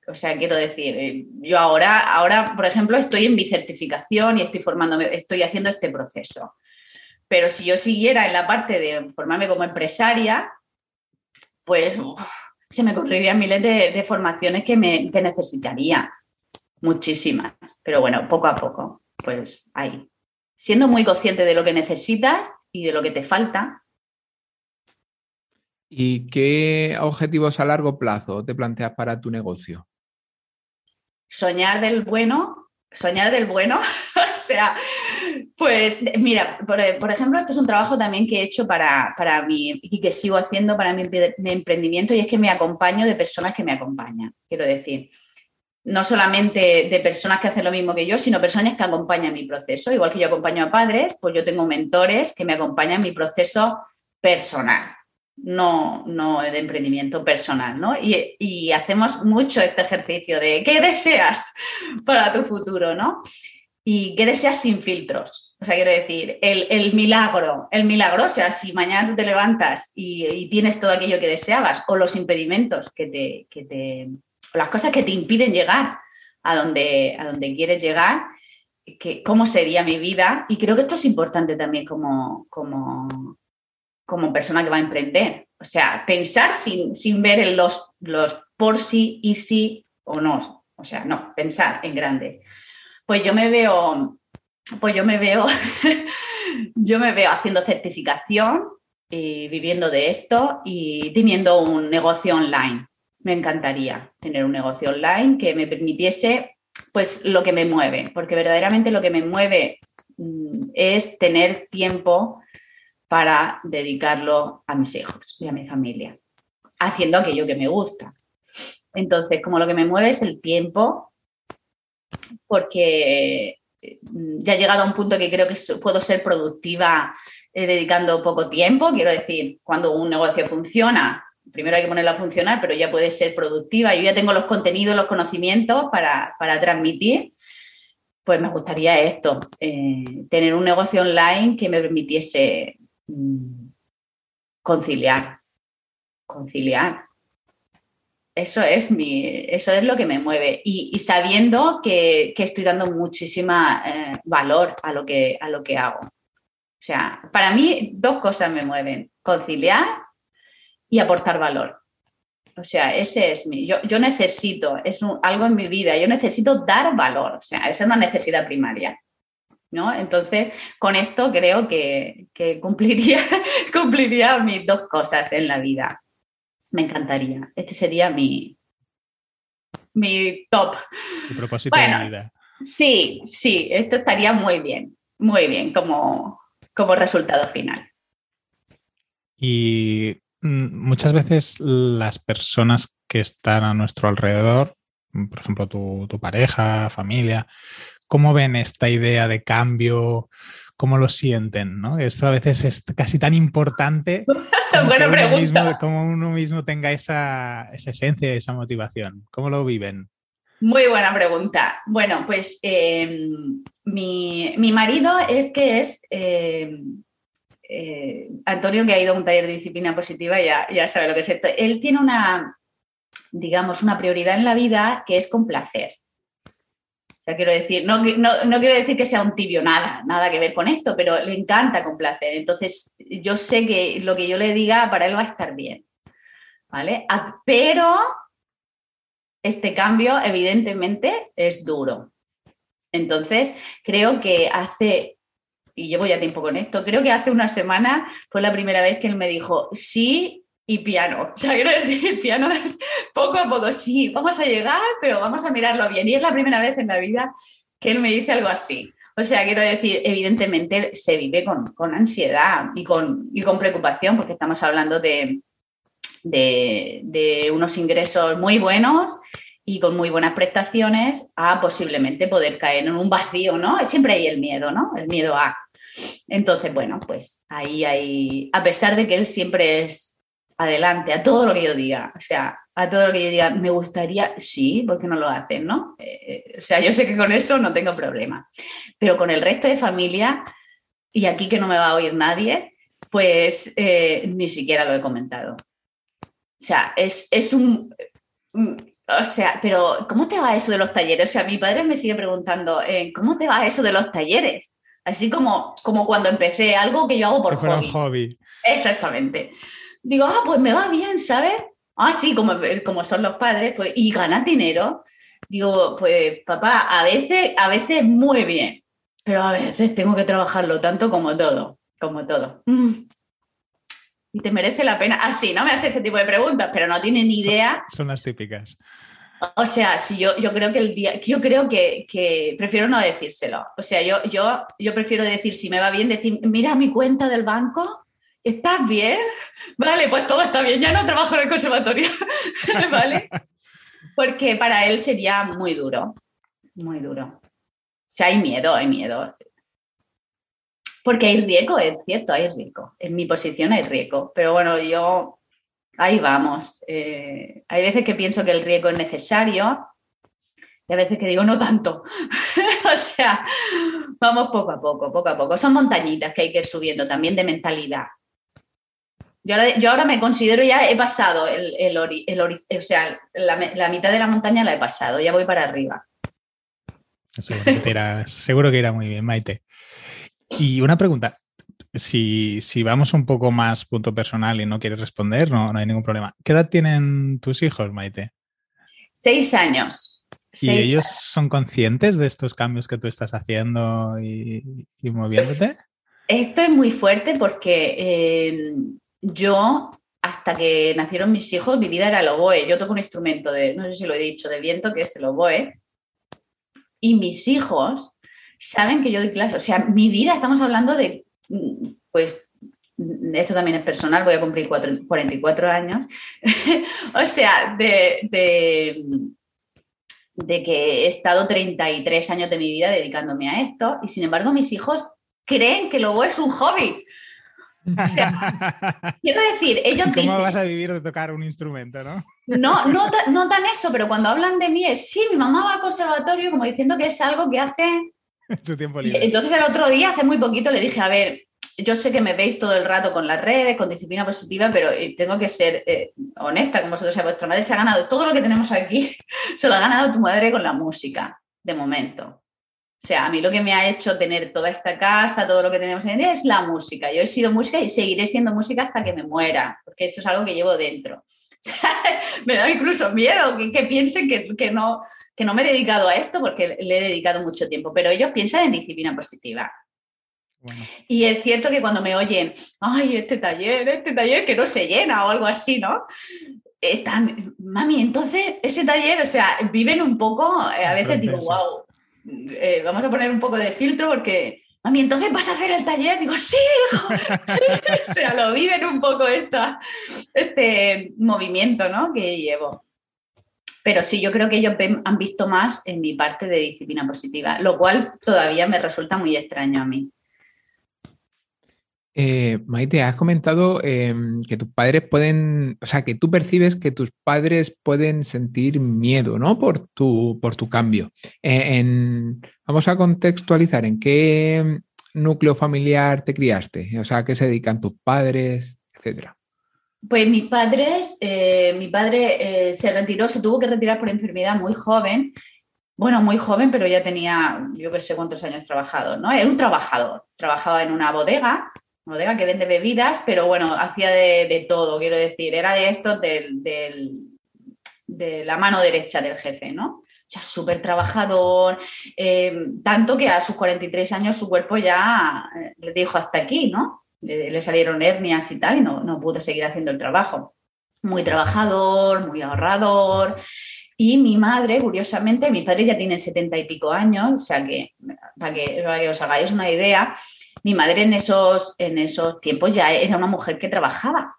O sea, quiero decir, eh, yo ahora, ahora, por ejemplo, estoy en mi certificación y estoy formándome, estoy haciendo este proceso. Pero si yo siguiera en la parte de formarme como empresaria, pues se me ocurrirían miles de, formaciones que, me, necesitaría, muchísimas, pero bueno, poco a poco, pues ahí. Siendo muy consciente de lo que necesitas y de lo que te falta. ¿Y qué objetivos a largo plazo te planteas para tu negocio? Soñar del bueno, soñar del bueno, (laughs) o sea, pues mira, por, ejemplo, esto es un trabajo también que he hecho para, para mí y que sigo haciendo para mi, emprendimiento y es que me acompaño de personas que me acompañan, quiero decir. No solamente de personas que hacen lo mismo que yo, sino personas que acompañan mi proceso. Igual que yo acompaño a padres, pues yo tengo mentores que me acompañan en mi proceso personal, no, no de emprendimiento personal, ¿no? Y, y hacemos mucho este ejercicio de qué deseas para tu futuro, ¿no? y qué deseas sin filtros. O sea, quiero decir, el, milagro, el milagro, o sea, si mañana tú te levantas y, tienes todo aquello que deseabas, o los impedimentos que te, que te, o las cosas que te impiden llegar a donde, a donde quieres llegar, que, cómo sería mi vida. Y creo que esto es importante también como, como, como persona que va a emprender. O sea, pensar sin, sin ver en los, los por sí y sí o no. O sea, no, pensar en grande pues yo me veo, pues yo me veo, (laughs) yo me veo haciendo certificación y viviendo de esto y teniendo un negocio online. Me encantaría tener un negocio online que me permitiese pues lo que me mueve, porque verdaderamente lo que me mueve mm, es tener tiempo para dedicarlo a mis hijos y a mi familia, haciendo aquello que me gusta. Entonces, como lo que me mueve es el tiempo, porque mm, ya he llegado a un punto que creo que puedo ser productiva eh, dedicando poco tiempo. Quiero decir, cuando un negocio funciona, primero hay que ponerlo a funcionar, pero ya puede ser productiva. Yo ya tengo los contenidos, los conocimientos para, transmitir. Pues me gustaría esto, eh, tener un negocio online que me permitiese conciliar, conciliar eso es, mi, eso es lo que me mueve. Y, sabiendo que, estoy dando muchísima eh, valor a lo, que, a lo que hago. O sea, para mí dos cosas me mueven, conciliar y aportar valor. O sea, ese es mi, yo, necesito, es algo en mi vida, yo necesito dar valor, o sea, esa es una necesidad primaria. ¿No? Entonces, con esto creo que, que (laughs) cumpliría, cumpliría mis dos cosas en la vida. Me encantaría. Este sería mi, mi top. Tu propósito de vida. Sí, sí, esto estaría muy bien, muy bien como, como resultado final. Y mm, muchas veces las personas que están a nuestro alrededor por ejemplo, tu, tu pareja, familia, ¿cómo ven esta idea de cambio? ¿Cómo lo sienten? ¿no? Esto a veces es casi tan importante (laughs) como, Buena uno pregunta. mismo, como uno mismo tenga esa, esa esencia, esa motivación. ¿Cómo lo viven? Muy buena pregunta. Bueno, pues eh, mi, mi marido es que es eh, eh, Antonio, que ha ido a un taller de disciplina positiva, ya, ya sabe lo que es esto. Él tiene una, digamos, una prioridad en la vida que es complacer. Quiero decir, no, no, no quiero decir que sea un tibio, nada, nada que ver con esto, pero le encanta complacer. Entonces, yo sé que lo que yo le diga para él va a estar bien. ¿Vale? Ah, Pero este cambio, evidentemente, es duro. Entonces, creo que hace, y llevo ya tiempo con esto, creo que hace una semana fue la primera vez que él me dijo sí y piano. O sea, (laughs) quiero decir, piano es poco a poco, sí, vamos a llegar, pero vamos a mirarlo bien. Y es la primera vez en la vida que él me dice algo así. O sea, quiero decir, evidentemente se vive con, con ansiedad y con, y con preocupación, porque estamos hablando de, de, de unos ingresos muy buenos y con muy buenas prestaciones a posiblemente poder caer en un vacío, ¿no? Siempre hay el miedo, ¿no? El miedo a. Entonces, bueno, pues ahí hay, a pesar de que él siempre es adelante a todo lo que yo diga, o sea, a todo lo que yo diga, me gustaría, sí, porque no lo hacen, ¿no? Eh, o sea, yo sé que con eso no tengo problema, pero con el resto de familia, y aquí que no me va a oír nadie, pues eh, ni siquiera lo he comentado. O sea, es, es un... O sea, pero ¿cómo te va eso de los talleres? O sea, mi padre me sigue preguntando, eh, ¿cómo te va eso de los talleres? Así como, como cuando empecé, algo que yo hago por hobby. Exactamente. Digo, ah, pues me va bien, ¿sabes? Ah, sí, como, como son los padres, pues, y ganas dinero. Digo, pues papá, a veces, a veces muy bien, pero a veces tengo que trabajarlo tanto como todo, como todo. Mm. Y te merece la pena. Ah, sí, no me hace ese tipo de preguntas, pero no tiene ni idea. Son, son las típicas. O sea, si yo, yo creo que el día, yo creo que, que, prefiero no decírselo. O sea, yo, yo, yo prefiero decir, si me va bien, decir, mira mi cuenta del banco, ¿estás bien? Vale, pues todo está bien, ya no trabajo en el conservatorio, (laughs) ¿vale? Porque para él sería muy duro, muy duro. O sea, hay miedo, hay miedo. Porque hay riesgo, es cierto, hay riesgo. En mi posición hay riesgo. Pero bueno, yo ahí vamos. Eh, hay veces que pienso que el riesgo es necesario y a veces que digo no tanto. (laughs) o sea, vamos poco a poco, poco a poco. Son montañitas que hay que ir subiendo también de mentalidad. Yo ahora, yo ahora me considero ya, he pasado el, el, ori, el ori, o sea, la, la, mitad de la montaña la he pasado, ya voy para arriba. Seguro que, irá, seguro que irá muy bien, Maite. Y una pregunta, si, si, vamos un poco más punto personal y no quieres responder, no, no, hay ningún problema. ¿Qué edad tienen tus hijos, Maite? Seis años. ¿Y ellos años. son conscientes de estos cambios que tú estás haciendo y, y moviéndote? Pues, esto es muy fuerte porque eh, yo, hasta que nacieron mis hijos, mi vida era el oboe. Yo toco un instrumento de, no sé si lo he dicho, de viento, que es el oboe. Y mis hijos saben que yo doy clases. O sea, mi vida, estamos hablando de, pues, esto también es personal, voy a cumplir cuatro, 44 años. (laughs) o sea, de, de, que he estado 33 años de mi vida dedicándome a esto y sin embargo mis hijos creen que lo es un hobby. O sea, (laughs) quiero decir, ellos ¿Cómo dicen, vas a vivir de tocar un instrumento, no? No, no, (laughs) no tan eso, pero cuando hablan de mí es, sí, mi mamá va al conservatorio como diciendo que es algo que hace su tiempo libre. Entonces el otro día, hace muy poquito, le dije, a ver, yo sé que me veis todo el rato con las redes, con disciplina positiva, pero tengo que ser eh, honesta con vosotros. O sea, vuestra madre se ha ganado todo lo que tenemos aquí, (laughs) se lo ha ganado tu madre con la música, de momento. O sea, a mí lo que me ha hecho tener toda esta casa, todo lo que tenemos en día es la música. Yo he sido música y seguiré siendo música hasta que me muera, porque eso es algo que llevo dentro. (laughs) me da incluso miedo que, que piensen que, que, no, que no me he dedicado a esto porque le he dedicado mucho tiempo, pero ellos piensan en disciplina positiva. Bueno. Y es cierto que cuando me oyen, ay, este taller, este taller que no se llena o algo así, ¿no? Están, mami, entonces ese taller, o sea, viven un poco, eh, a veces digo, wow, eh, vamos a poner un poco de filtro porque, mami, entonces vas a hacer el taller. Digo, sí, hijo. (laughs) o sea, lo viven un poco esta, este movimiento ¿no? que llevo. pero sí, yo creo que ellos han visto más en mi parte de disciplina positiva, lo cual todavía me resulta muy extraño a mí. Eh, Maite, has comentado em, que tus padres pueden, o sea, que tú percibes que tus padres pueden sentir miedo, ¿no? Por tu, por tu cambio. Eh, vamos a contextualizar, ¿en qué núcleo familiar te criaste? O sea, ¿a qué se dedican tus padres, etcétera? Pues mis padres, eh, mi padre se retiró, se tuvo que retirar por enfermedad muy joven. Bueno, muy joven, pero ya tenía, yo qué sé cuántos años trabajado, ¿no? Era un trabajador. Trabajaba en una bodega bodega que vende bebidas, pero bueno, hacía de, todo, quiero decir, era de estos de la mano derecha del jefe, ¿no? O sea, súper trabajador, eh, tanto que a sus 43 años su cuerpo ya eh, le dijo hasta aquí, ¿no? Le, salieron hernias y tal y no, no pudo seguir haciendo el trabajo. Muy trabajador, muy ahorrador. Y mi madre, curiosamente, mi padre ya tiene setenta y pico años, o sea que, para que os hagáis una idea, mi madre en esos, en esos tiempos ya era una mujer que trabajaba.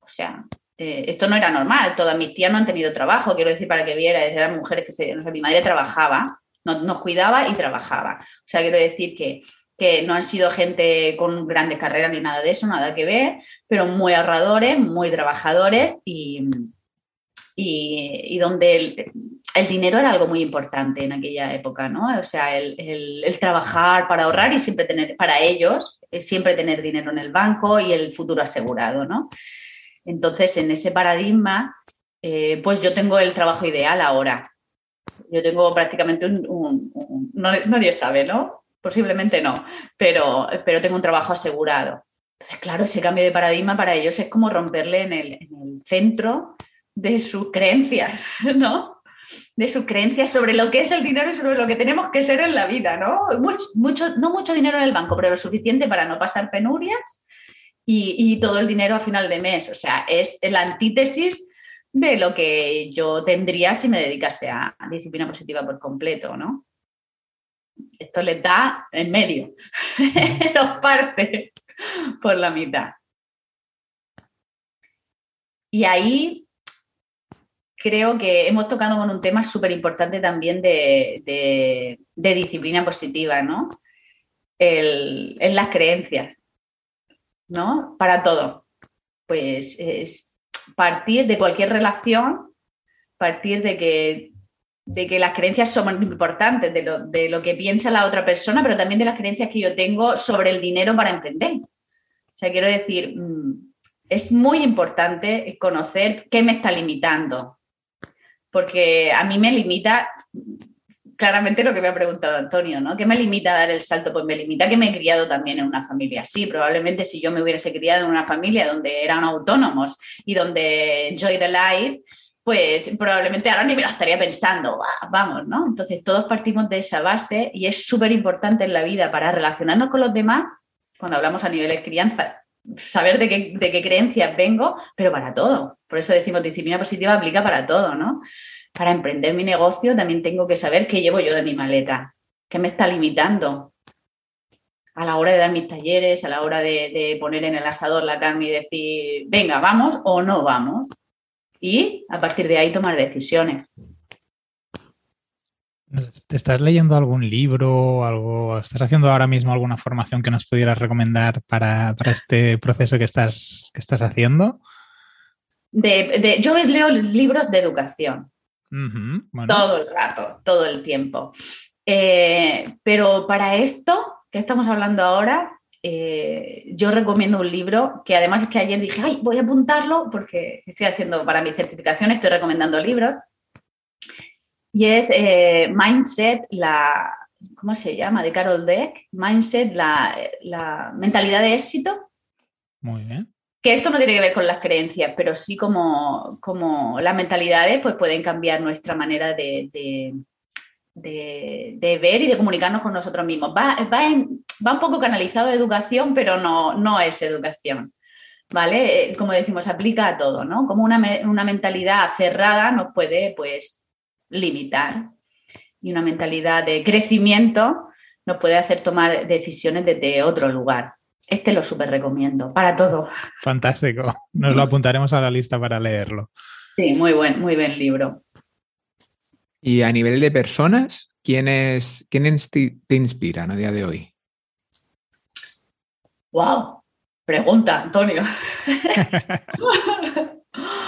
O sea, eh, esto no era normal. Todas mis tías no han tenido trabajo, quiero decir, para que vieras, eran mujeres que se. mi madre trabajaba, nos, cuidaba y trabajaba. O sea, quiero decir que, que no han sido gente con grandes carreras ni nada de eso, nada que ver, pero muy ahorradores, muy trabajadores y, y, donde el, el, dinero era algo muy importante en aquella época, ¿no? O sea, el, el, trabajar para ahorrar y siempre tener, para ellos, eh, siempre tener dinero en el banco y el futuro asegurado, ¿no? Entonces, en ese paradigma, eh, pues yo tengo el trabajo ideal ahora. Yo tengo prácticamente un, no, nadie sabe, ¿no? Posiblemente no, pero, pero tengo un trabajo asegurado. Entonces, claro, ese cambio de paradigma para ellos es como romperle en el, en el centro de sus creencias, (laughs) ¿no? De sus creencias sobre lo que es el dinero y sobre lo que tenemos que ser en la vida, ¿no? Mucho, no mucho dinero en el banco, pero lo suficiente para no pasar penurias y, todo el dinero a final de mes. O sea, es la antítesis de lo que yo tendría si me dedicase a disciplina positiva por completo, ¿no? Esto les da en medio, (laughs) los parte por la mitad. Y ahí creo que hemos tocado con un tema súper importante también de, disciplina positiva, ¿no? es las creencias, ¿no? Para todo. Pues es partir de cualquier relación, partir de que, de que las creencias son importantes, de lo, de lo que piensa la otra persona, pero también de las creencias que yo tengo sobre el dinero para emprender. O sea, quiero decir, mm, es muy importante conocer qué me está limitando, porque a mí me limita claramente lo que me ha preguntado Antonio, ¿no? ¿Qué me limita a dar el salto? Pues me limita que me he criado también en una familia así. Probablemente si yo me hubiese criado en una familia donde eran autónomos y donde enjoy the life, pues probablemente ahora ni me lo estaría pensando, vamos, ¿no? Entonces todos partimos de esa base y es súper importante en la vida para relacionarnos con los demás, cuando hablamos a nivel de crianza, saber de qué, de qué creencias vengo, pero para todo. Por eso decimos disciplina positiva aplica para todo, ¿no? Para emprender mi negocio también tengo que saber qué llevo yo de mi maleta, qué me está limitando a la hora de dar mis talleres, a la hora de, de poner en el asador la carne y decir, venga, vamos o no vamos. Y a partir de ahí tomar decisiones. ¿Te estás leyendo algún libro? Algo, ¿Estás haciendo ahora mismo alguna formación que nos pudieras recomendar para, este proceso que estás, que estás haciendo? De, yo leo libros de educación. Todo el rato, todo el tiempo. Eh, pero para esto que estamos hablando ahora, eh, yo recomiendo un libro que además es que ayer dije, ay, voy a apuntarlo porque estoy haciendo para mi certificación, estoy recomendando libros y es eh, Mindset, la, ¿cómo se llama? De Carol Deck. Mindset, la, mentalidad de éxito. Muy bien. Que esto no tiene que ver con las creencias, pero sí como, como las mentalidades pues pueden cambiar nuestra manera de, de, ver y de comunicarnos con nosotros mismos. Va, va, va un poco canalizado de educación, pero no, no es educación. ¿Vale? Eh, como decimos, aplica a todo, ¿no? Como una, una mentalidad cerrada nos puede, pues, limitar. Y una mentalidad de crecimiento nos puede hacer tomar decisiones desde otro lugar. Este lo súper recomiendo para todo. Fantástico. Nos lo apuntaremos a la lista para leerlo. Sí, muy buen, muy buen libro. Y a nivel de personas, ¿quiénes, quiénes te, te inspiran a día de hoy? ¡Wow! Pregunta, Antonio. (laughs) (laughs)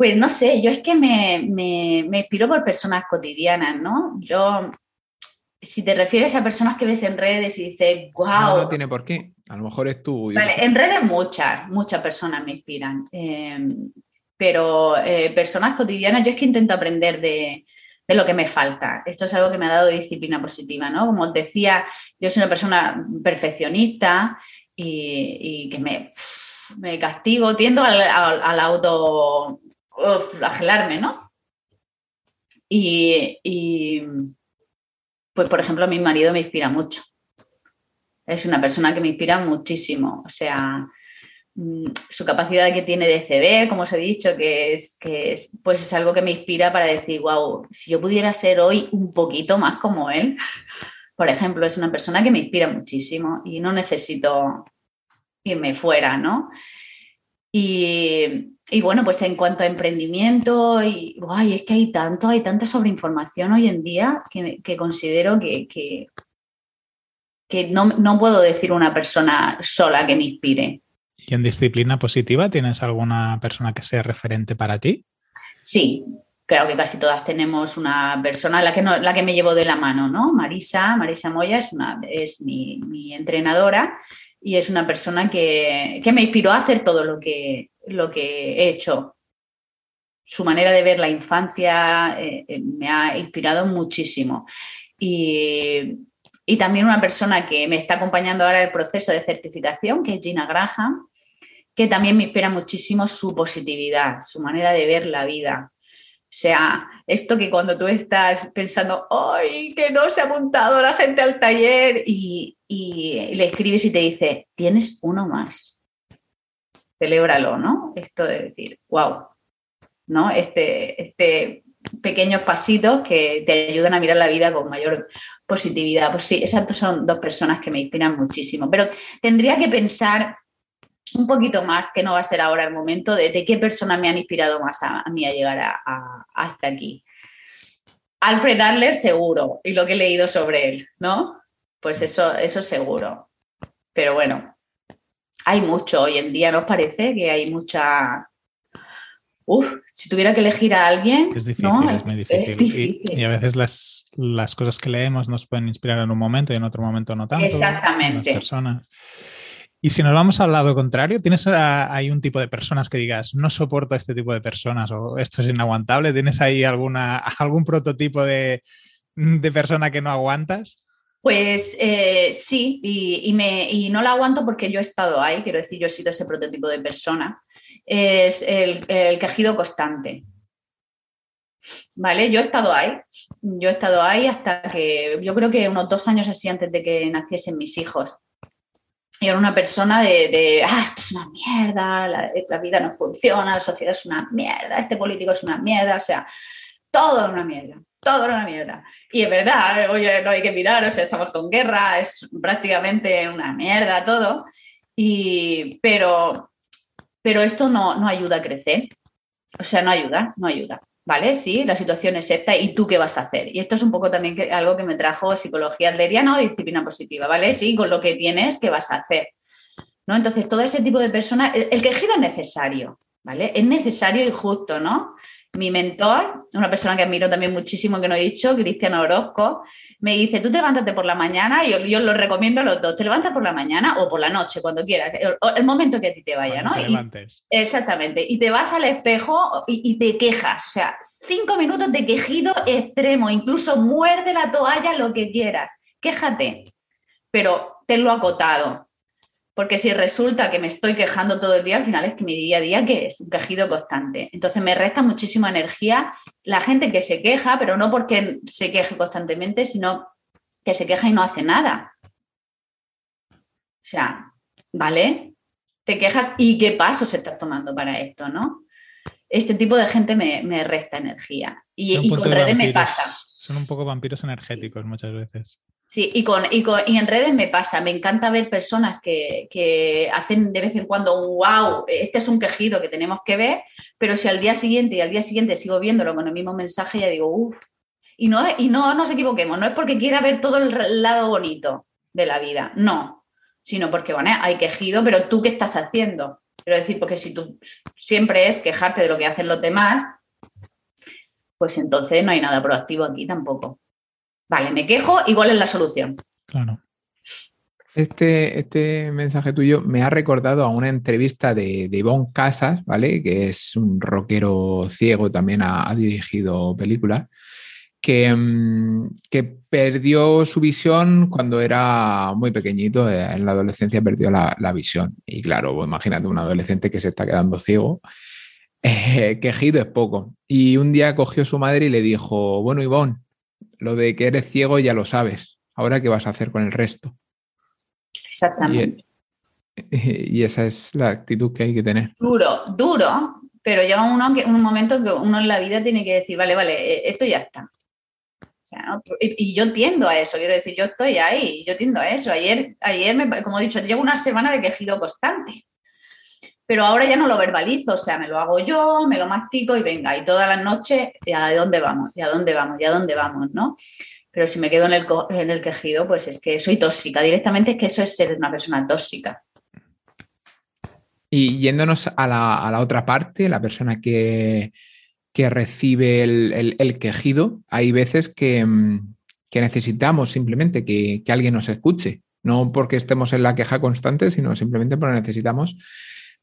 pues no sé, yo es que me, me, me inspiro por personas cotidianas, ¿no? Yo, si te refieres a personas que ves en redes y dices, wow. No, no tiene por qué. A lo mejor es tú. Vale, en redes muchas, muchas personas me inspiran. Eh, pero eh, personas cotidianas, yo es que intento aprender de, de, lo que me falta. Esto es algo que me ha dado disciplina positiva, ¿no? Como os decía, yo soy una persona perfeccionista y, y que me, me, castigo, tiendo al, al, al auto flagelarme, ¿no? Y, y, pues, por ejemplo, mi marido me inspira mucho. Es una persona que me inspira muchísimo. O sea, mm, su capacidad que tiene de ceder, como os he dicho, que es, que es, pues es algo que me inspira para decir, wow, si yo pudiera ser hoy un poquito más como él, (laughs) por ejemplo, es una persona que me inspira muchísimo y no necesito irme fuera, ¿no? Y, y, bueno, pues en cuanto a emprendimiento, y, ay, es que hay tanto, hay tanta sobreinformación hoy en día que, que considero que, que, que no, no, puedo decir una persona sola que me inspire. ¿Y en disciplina positiva tienes alguna persona que sea referente para ti? Sí, creo que casi todas tenemos una persona, la que, no, la que me llevo de la mano, ¿no? Marisa, Marisa Moya es, una, es mi, mi entrenadora y es una persona que, que, me inspiró a hacer todo lo que, lo que he hecho. Su manera de ver la infancia eh, me ha inspirado muchísimo. Y, y, también una persona que me está acompañando ahora en el proceso de certificación, que es Gina Graham, que también me inspira muchísimo su positividad, su manera de ver la vida. Sea, esto que cuando tú estás pensando, ¡ay, que no se ha montado la gente al taller! Y, y le escribes y te dice, tienes uno más. Celébralo, ¿no? Esto de decir, wow, ¿no? Este, este pequeños pasitos que te ayudan a mirar la vida con mayor positividad. Pues sí, esas son dos personas que me inspiran muchísimo. Pero tendría que pensar un poquito más, que no va a ser ahora el momento, de, de qué personas me han inspirado más a, a mí a llegar a, a, hasta aquí. Alfred Adler seguro, y lo que he leído sobre él, ¿no? Pues eso, eso seguro. Pero bueno, hay mucho hoy en día, ¿nos parece? Que hay mucha... Uf, si tuviera que elegir a alguien... Es difícil, ¿no? es muy difícil. Es difícil. Y, y, a veces las, las cosas que leemos nos pueden inspirar en un momento y en otro momento no tanto. Exactamente. personas. Y si nos vamos al lado contrario, ¿tienes ahí un tipo de personas que digas, no soporto a este tipo de personas o esto es inaguantable? ¿Tienes ahí alguna, (laughs) algún prototipo de, de persona que no aguantas? Pues eh, sí, y, y, me, y, no la aguanto porque yo he estado ahí, quiero decir, yo he sido ese prototipo de persona. Es el, el quejido constante. ¿Vale? Yo he estado ahí, yo he estado ahí hasta que, yo creo que unos dos años así antes de que naciesen mis hijos. Y era una persona de, ah, esto es una mierda, la, vida no funciona, la sociedad es una mierda, este político es una mierda, o sea, todo es una mierda, todo es una mierda. Y es verdad, oye, no hay que mirar, o sea, estamos con guerra, es prácticamente una mierda todo. Y, pero, pero esto no, no ayuda a crecer. O sea, no ayuda, no ayuda. ¿Vale? Sí, la situación es esta y tú qué vas a hacer. Y esto es un poco también que, algo que me trajo psicología adleriana o disciplina positiva, ¿vale? Sí, con lo que tienes, ¿qué vas a hacer? ¿No? Entonces, todo ese tipo de personas, el, el quejido es necesario, ¿vale? Es necesario y justo, ¿no? Mi mentor, una persona que admiro también muchísimo, que no he dicho, Cristian Orozco, me dice, tú te levántate por la mañana, y yo, yo lo recomiendo a los dos, te levantas por la mañana o por la noche, cuando quieras, el, el momento que a ti te vaya, cuando ¿no? Te levantes. Y, exactamente, y te vas al espejo y, y, te quejas, o sea, cinco minutos de quejido extremo, incluso muerde la toalla, lo que quieras, quéjate, pero tenlo acotado, porque si resulta que me estoy quejando todo el día, al final es que mi día a día que es un quejido constante. Entonces me resta muchísima energía la gente que se queja, pero no porque se queje constantemente, sino que se queja y no hace nada. O sea, ¿vale? Te quejas y qué pasos estás tomando para esto, ¿no? Este tipo de gente me, me resta energía. Y, y con redes me pasa. Son un poco vampiros energéticos muchas veces. Sí, y, con, y, con, y, en redes me pasa, me encanta ver personas que, que, hacen de vez en cuando un wow, este es un quejido que tenemos que ver, pero si al día siguiente y al día siguiente sigo viéndolo con el mismo mensaje, ya digo, uff, Y no, y no nos equivoquemos, no es porque quiera ver todo el lado bonito de la vida, no, sino porque, bueno, hay quejido, pero tú qué estás haciendo. Quiero decir, porque si tú siempre es quejarte de lo que hacen los demás, pues entonces no hay nada proactivo aquí tampoco. Vale, me quejo, igual es la solución. Claro. Este, este mensaje tuyo me ha recordado a una entrevista de, de Ivonne Casas, ¿vale? Que es un rockero ciego, también ha, dirigido películas, que, mm, que, perdió su visión cuando era muy pequeñito, eh, en la adolescencia perdió la, visión. Y claro, pues imagínate un adolescente que se está quedando ciego, eh, quejido es poco. Y un día cogió su madre y le dijo, bueno, Ivonne, lo de que eres ciego ya lo sabes, ahora qué vas a hacer con el resto. Exactamente. Y, (laughs) esa es la actitud que hay que tener. Duro, duro, pero llega uno que, un momento que uno en la vida tiene que decir, vale, vale, eh, esto ya está. y, yo tiendo a eso, quiero decir, yo estoy ahí, yo tiendo a eso. Ayer, ayer me, como he dicho, llevo una semana de quejido constante. Pero ahora ya no lo verbalizo, o sea, me lo hago yo, me lo mastico y venga, y todas las noches, ¿y a dónde vamos? ¿Y a dónde vamos? ¿Y a dónde vamos? ¿No? Pero si me quedo en el, en el quejido, pues es que soy tóxica. Directamente es que eso es ser una persona tóxica. Y yéndonos a la, otra parte, la persona que, recibe el, quejido, hay veces que, mm, necesitamos simplemente que, alguien nos escuche. No porque estemos en la queja constante, sino simplemente porque necesitamos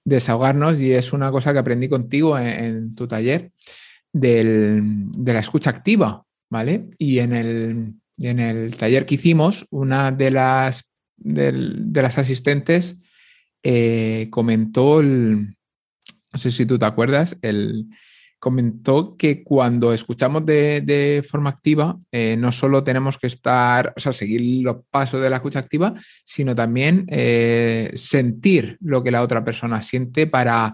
desahogarnos. Y es una cosa que aprendí contigo en, tu taller de la escucha activa. ¿vale? Y en el, en el taller que hicimos, una de las, de, las asistentes eh, comentó, no sé si tú te acuerdas, el, comentó que cuando escuchamos de, forma activa, eh, no solo tenemos que estar, o sea, seguir los pasos de la escucha activa, sino también eh, sentir lo que la otra persona siente para,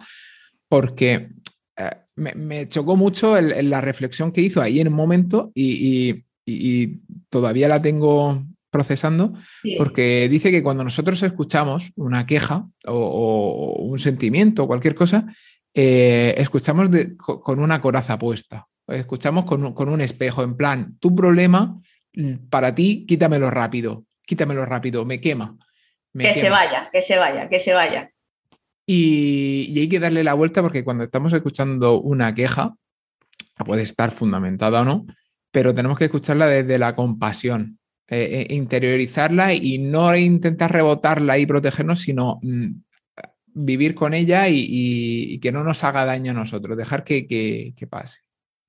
porque me, chocó mucho la reflexión que hizo ahí en un momento y, todavía la tengo procesando, porque dice que cuando nosotros escuchamos una queja o, un sentimiento o cualquier cosa, eh, escuchamos con una coraza puesta, escuchamos con, un espejo, en plan, tu problema para ti, quítamelo rápido, quítamelo rápido, me quema. que se vaya, que se vaya, que se vaya. Y, hay que darle la vuelta porque cuando estamos escuchando una queja, puede estar fundamentada o no, pero tenemos que escucharla desde la compasión, eh, eh, interiorizarla y no intentar rebotarla y protegernos, sino mm, vivir con ella y, que no nos haga daño a nosotros, dejar que, pase.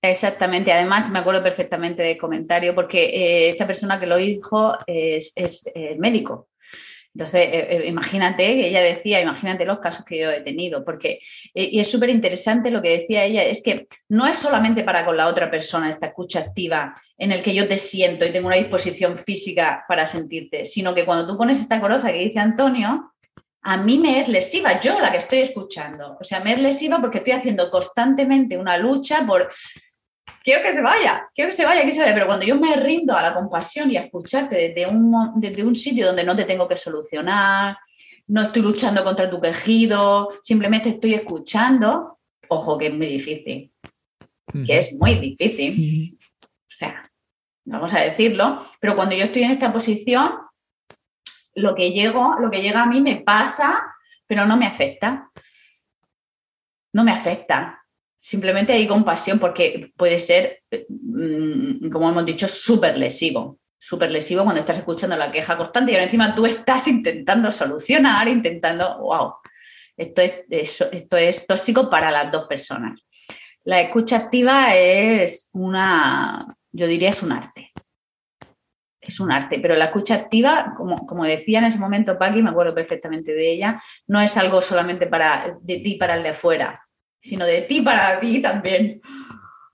Exactamente, además me acuerdo perfectamente del comentario porque eh, esta persona que lo dijo es, es médico. Entonces, eh, eh, imagínate, ella decía, imagínate los casos que yo he tenido, porque, eh, y es súper interesante lo que decía ella, es que no es solamente para con la otra persona esta escucha activa en el que yo te siento y tengo una disposición física para sentirte, sino que cuando tú pones esta coroza que dice Antonio, a mí me es lesiva, yo la que estoy escuchando. O sea, me es lesiva porque estoy haciendo constantemente una lucha por quiero que se vaya, quiero que se vaya, que se vaya, pero cuando yo me rindo a la compasión y a escucharte desde un, desde un sitio donde no te tengo que solucionar, no estoy luchando contra tu quejido, simplemente estoy escuchando, ojo que es muy difícil, que es muy difícil. O sea, vamos a decirlo, pero cuando yo estoy en esta posición, lo que llego, lo que llega a mí me pasa, pero no me afecta. No me afecta simplemente hay compasión porque puede ser, mm, como hemos dicho, súper lesivo. Súper lesivo cuando estás escuchando la queja constante y ahora encima tú estás intentando solucionar, intentando, wow, esto es, esto es tóxico para las dos personas. La escucha activa es una, yo diría, es un arte. Es un arte, pero la escucha activa, como, como decía en ese momento Paqui, me acuerdo perfectamente de ella, no es algo solamente para, de ti para el de afuera, sino de ti para ti también.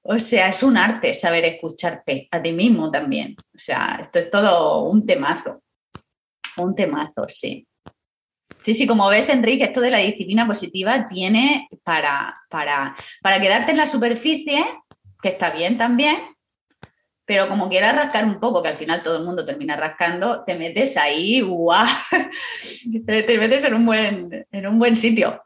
O sea, es un arte saber escucharte a ti mismo también. O sea, esto es todo un temazo. Un temazo, sí. Sí, sí, como ves, Enrique, esto de la disciplina positiva tiene para, para, para quedarte en la superficie, que está bien también, pero como quieras rascar un poco, que al final todo el mundo termina rascando, te metes ahí, ¡guau! (laughs) te metes en un buen, en un buen sitio.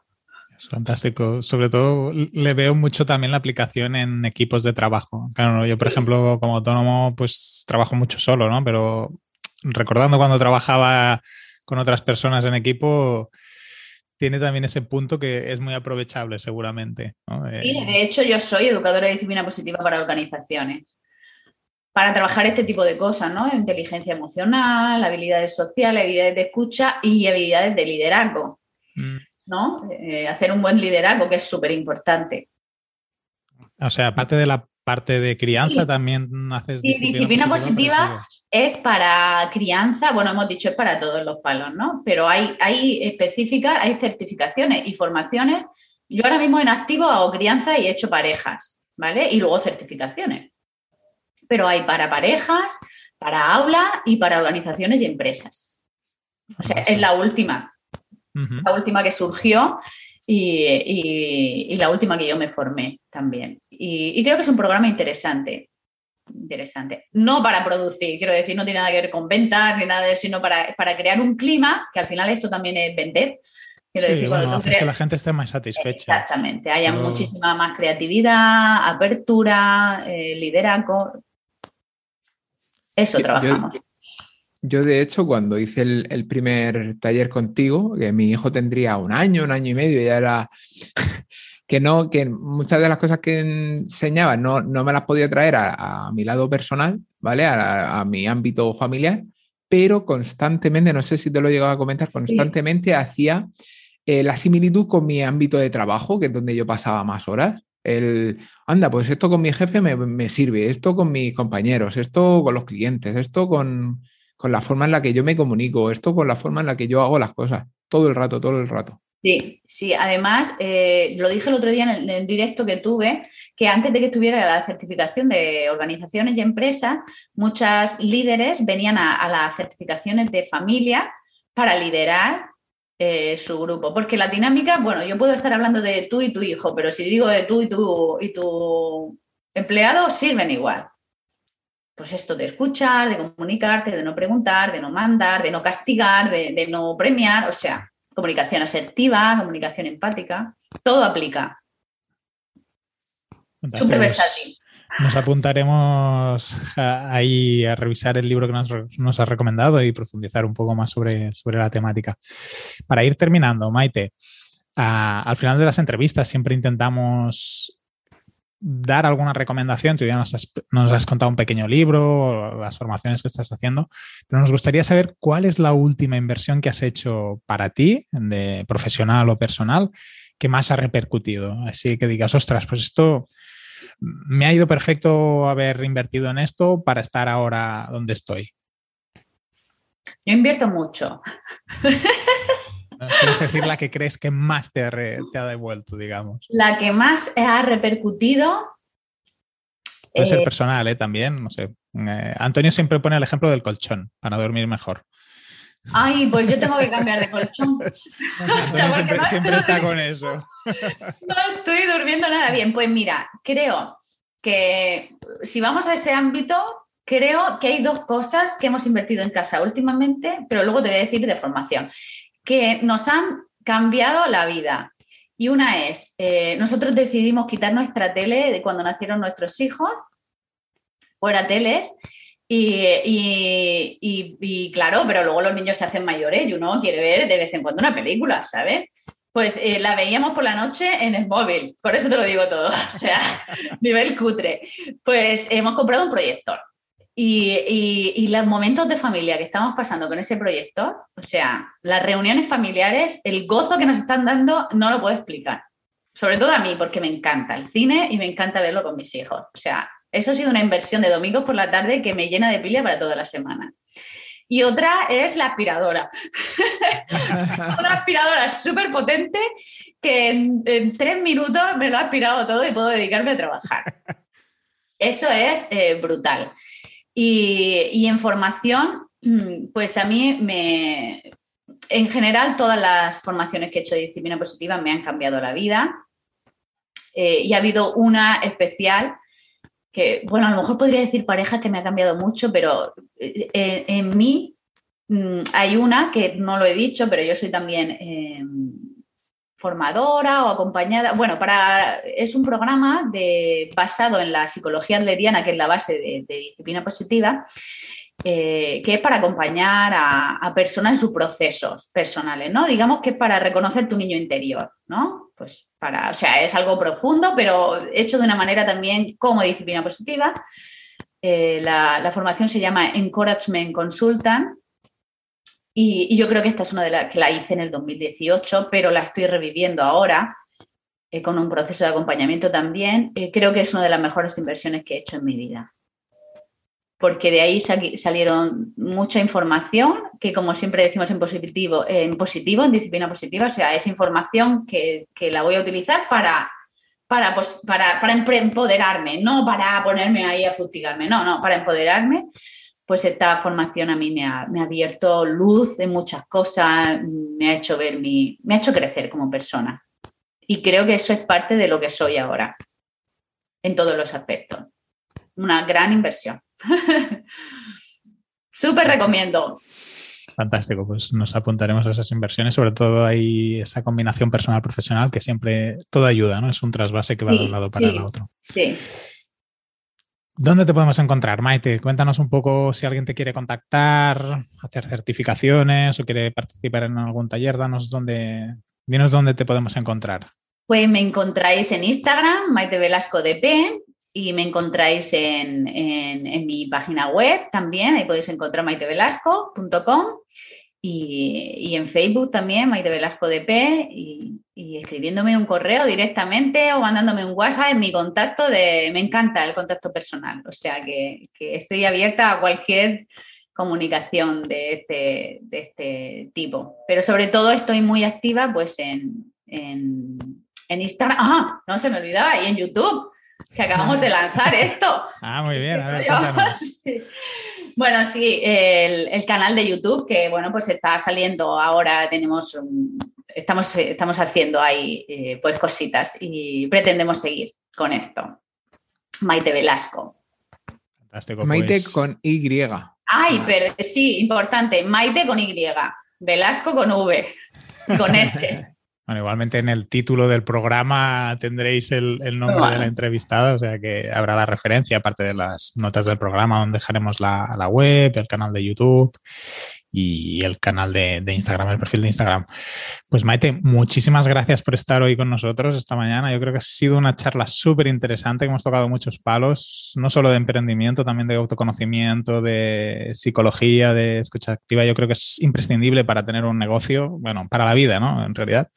Es fantástico. Sobre todo le veo mucho también la aplicación en equipos de trabajo. Claro, yo, por ejemplo, como autónomo, pues trabajo mucho solo, ¿no? Pero recordando cuando trabajaba con otras personas en equipo, tiene también ese punto que es muy aprovechable seguramente. Sí, eh, de hecho yo soy educadora de disciplina positiva para organizaciones. Para trabajar este tipo de cosas, ¿no? Inteligencia emocional, habilidades sociales, habilidades de escucha y habilidades de liderazgo. Mm. ¿no? Eh, hacer un buen liderazgo, que es súper importante. O sea, aparte de la parte de crianza, también haces sí, disciplina, positiva. es para crianza, bueno, hemos dicho es para todos los palos, ¿no? Pero hay, hay específicas, hay certificaciones y formaciones. Yo ahora mismo en activo hago crianza y he hecho parejas, ¿vale? Y luego certificaciones. Pero hay para parejas, para aula y para organizaciones y empresas. O sea, es la última la última que surgió y, la última que yo me formé también. Y, creo que es un programa interesante. Interesante. No para producir, quiero decir, no tiene nada que ver con ventas ni nada de eso, sino para, crear un clima, que al final esto también es vender. Quiero decir, que la gente esté más satisfecha. Exactamente, haya muchísima más creatividad, apertura, eh, liderazgo. Eso trabajamos. Yo, de hecho, cuando hice el, primer taller contigo, que mi hijo tendría un año, un año y medio, ya era (laughs) que no, que muchas de las cosas que enseñaba no, no me las podía traer a, mi lado personal, ¿vale? A, mi ámbito familiar, pero constantemente, no sé si te lo he llegado a comentar, constantemente hacía eh, la similitud con mi ámbito de trabajo, que es donde yo pasaba más horas. El, anda, pues esto con mi jefe me, me sirve, esto con mis compañeros, esto con los clientes, esto con, con la forma en la que yo me comunico, esto con la forma en la que yo hago las cosas, todo el rato, todo el rato. Sí, sí, además, eh, lo dije el otro día en el, directo que tuve, que antes de que estuviera la certificación de organizaciones y empresas, muchas líderes venían a, las certificaciones de familia para liderar eh, su grupo. Porque la dinámica, bueno, yo puedo estar hablando de tú y tu hijo, pero si digo de tú y tu, y tu empleado, sirven igual pues esto de escuchar, de comunicarte, de no preguntar, de no mandar, de no castigar, de, no premiar, o sea, comunicación asertiva, comunicación empática, todo aplica. Súper versátil. Nos apuntaremos ahí a revisar el libro que nos, nos has recomendado y profundizar un poco más sobre, sobre la temática. Para ir terminando, Maite, al final de las entrevistas siempre intentamos dar alguna recomendación, tú ya nos has, contado un pequeño libro, las formaciones que estás haciendo, pero nos gustaría saber cuál es la última inversión que has hecho para ti, de profesional o personal, que más ha repercutido. Así que digas, ostras, pues esto me ha ido perfecto haber invertido en esto para estar ahora donde estoy. Yo invierto mucho. (laughs) Quieres decir la que crees que más te ha, devuelto, digamos. La que más ha repercutido. Puede ser eh, personal, ¿eh? También, no sé. Eh, Antonio siempre pone el ejemplo del colchón para dormir mejor. Ay, pues yo tengo que cambiar de colchón. (laughs) siempre, está con eso. (laughs) no estoy durmiendo nada bien. Pues mira, creo que si vamos a ese ámbito, creo que hay dos cosas que hemos invertido en casa últimamente, pero luego te voy a decir de formación que nos han cambiado la vida. Y una es, eh, nosotros decidimos quitar nuestra tele de cuando nacieron nuestros hijos, fuera teles, y, y, claro, pero luego los niños se hacen mayores y uno quiere ver de vez en cuando una película, ¿sabes? Pues eh, la veíamos por la noche en el móvil, por eso te lo digo todo, (laughs) o sea, nivel cutre. Pues hemos comprado un proyector y, los momentos de familia que estamos pasando con ese proyecto, o sea, las reuniones familiares, el gozo que nos están dando, no lo puedo explicar. Sobre todo a mí, porque me encanta el cine y me encanta verlo con mis hijos. O sea, eso ha sido una inversión de domingos por la tarde que me llena de pila para toda la semana. Y otra es la aspiradora. (laughs) una aspiradora súper potente que en, tres minutos me lo ha aspirado todo y puedo dedicarme a trabajar. Eso es eh, brutal. Y, en formación, mm, pues a mí me, en general todas las formaciones que he hecho de disciplina positiva me han cambiado la vida. Eh, y ha habido una especial que, bueno, a lo mejor podría decir pareja que me ha cambiado mucho, pero eh, eh, en mí mm, hay una que no lo he dicho, pero yo soy también formadora o acompañada. Bueno, para, es un programa basado en la psicología adleriana, que es la base de, disciplina positiva, eh, que es para acompañar a, personas en sus procesos personales, ¿no? Digamos que es para reconocer tu niño interior, ¿no? Pues para, o sea, es algo profundo, pero hecho de una manera también como disciplina positiva. Eh, la, la, formación se llama Encouragement Consultant y, yo creo que esta es una de las que la hice en el 2018, pero la estoy reviviendo ahora eh, con un proceso de acompañamiento también. Eh, creo que es una de las mejores inversiones que he hecho en mi vida. Porque de ahí salieron mucha información que, como siempre decimos en positivo, en positivo, en disciplina positiva, o sea, es información que, que la voy a utilizar para, para, pues, para, para empoderarme, no para ponerme ahí a fustigarme, no, no, para empoderarme pues esta formación a mí me ha, abierto luz en muchas cosas, me ha hecho ver mi, me ha hecho crecer como persona. Y creo que eso es parte de lo que soy ahora, en todos los aspectos. Una gran inversión. (laughs) Súper recomiendo. Fantástico, pues nos apuntaremos a esas inversiones, sobre todo hay esa combinación personal-profesional que siempre todo ayuda, ¿no? Es un trasvase que va de un lado para el otro. Sí. ¿Dónde te podemos encontrar, Maite? Cuéntanos un poco si alguien te quiere contactar, hacer certificaciones o quiere participar en algún taller. Danos dónde, dinos dónde te podemos encontrar. Pues me encontráis en Instagram, Maite Velasco DP, y me encontráis en, mi página web también, ahí podéis encontrar maitevelasco.com y, y, en Facebook también, Maite Velasco DP, y, y escribiéndome un correo directamente o mandándome un WhatsApp en mi contacto de... Me encanta el contacto personal, o sea que, estoy abierta a cualquier comunicación de este, de este tipo. Pero sobre todo estoy muy activa pues en, en, Instagram. ¡Ah! No se me olvidaba, y en YouTube, que acabamos de lanzar esto. Ah, muy bien. (laughs) Bueno, sí, el, el, canal de YouTube que, bueno, pues está saliendo ahora, tenemos estamos, estamos haciendo ahí eh, pues cositas y pretendemos seguir con esto. Maite Velasco. Fantástico. Maite pues. con Y. Ay, pero sí, importante. Maite con Y. Velasco con V. Con S. (laughs) Bueno, igualmente en el título del programa tendréis el, nombre de la entrevistada, o sea que habrá la referencia, aparte de las notas del programa, donde dejaremos la, la web, el canal de YouTube y el canal de, Instagram, el perfil de Instagram. Pues Maite, muchísimas gracias por estar hoy con nosotros esta mañana. Yo creo que ha sido una charla súper interesante, que hemos tocado muchos palos, no solo de emprendimiento, también de autoconocimiento, de psicología, de escucha activa. Yo creo que es imprescindible para tener un negocio, bueno, para la vida, ¿no? En realidad.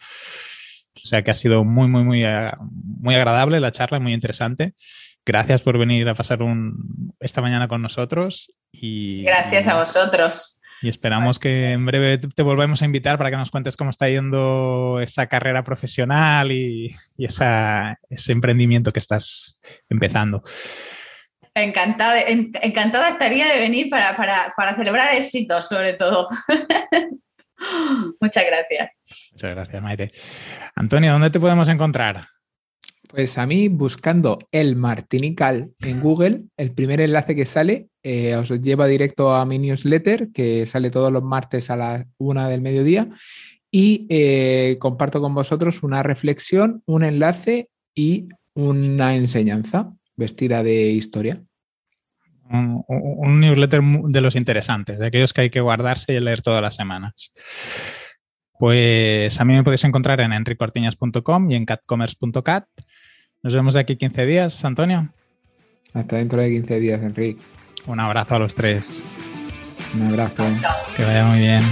O sea que ha sido muy, muy, muy, muy agradable la charla, muy interesante. Gracias por venir a pasar un, esta mañana con nosotros. Y, Gracias a vosotros. Y esperamos que en breve te volvamos a invitar para que nos cuentes cómo está yendo esa carrera profesional y, ese emprendimiento que estás empezando. Encantada, encantada estaría de venir para, celebrar éxitos, sobre todo. (laughs) Muchas gracias. Muchas gracias, Maite. Antonio, ¿dónde te podemos encontrar? Pues a mí, buscando el Martinical en Google, el primer enlace que sale eh, os lleva directo a mi newsletter, que sale todos los martes a las una del mediodía, y eh, comparto con vosotros una reflexión, un enlace y una enseñanza vestida de historia. Un, newsletter de los interesantes, de aquellos que hay que guardarse y leer todas las semanas. Pues a mí me podéis encontrar en enricortiñas.com y en catcommerce.cat. Nos vemos de aquí 15 días, Antonio. Hasta dentro de 15 días, Enrique. Un abrazo a los tres. Un abrazo. Que vaya muy bien.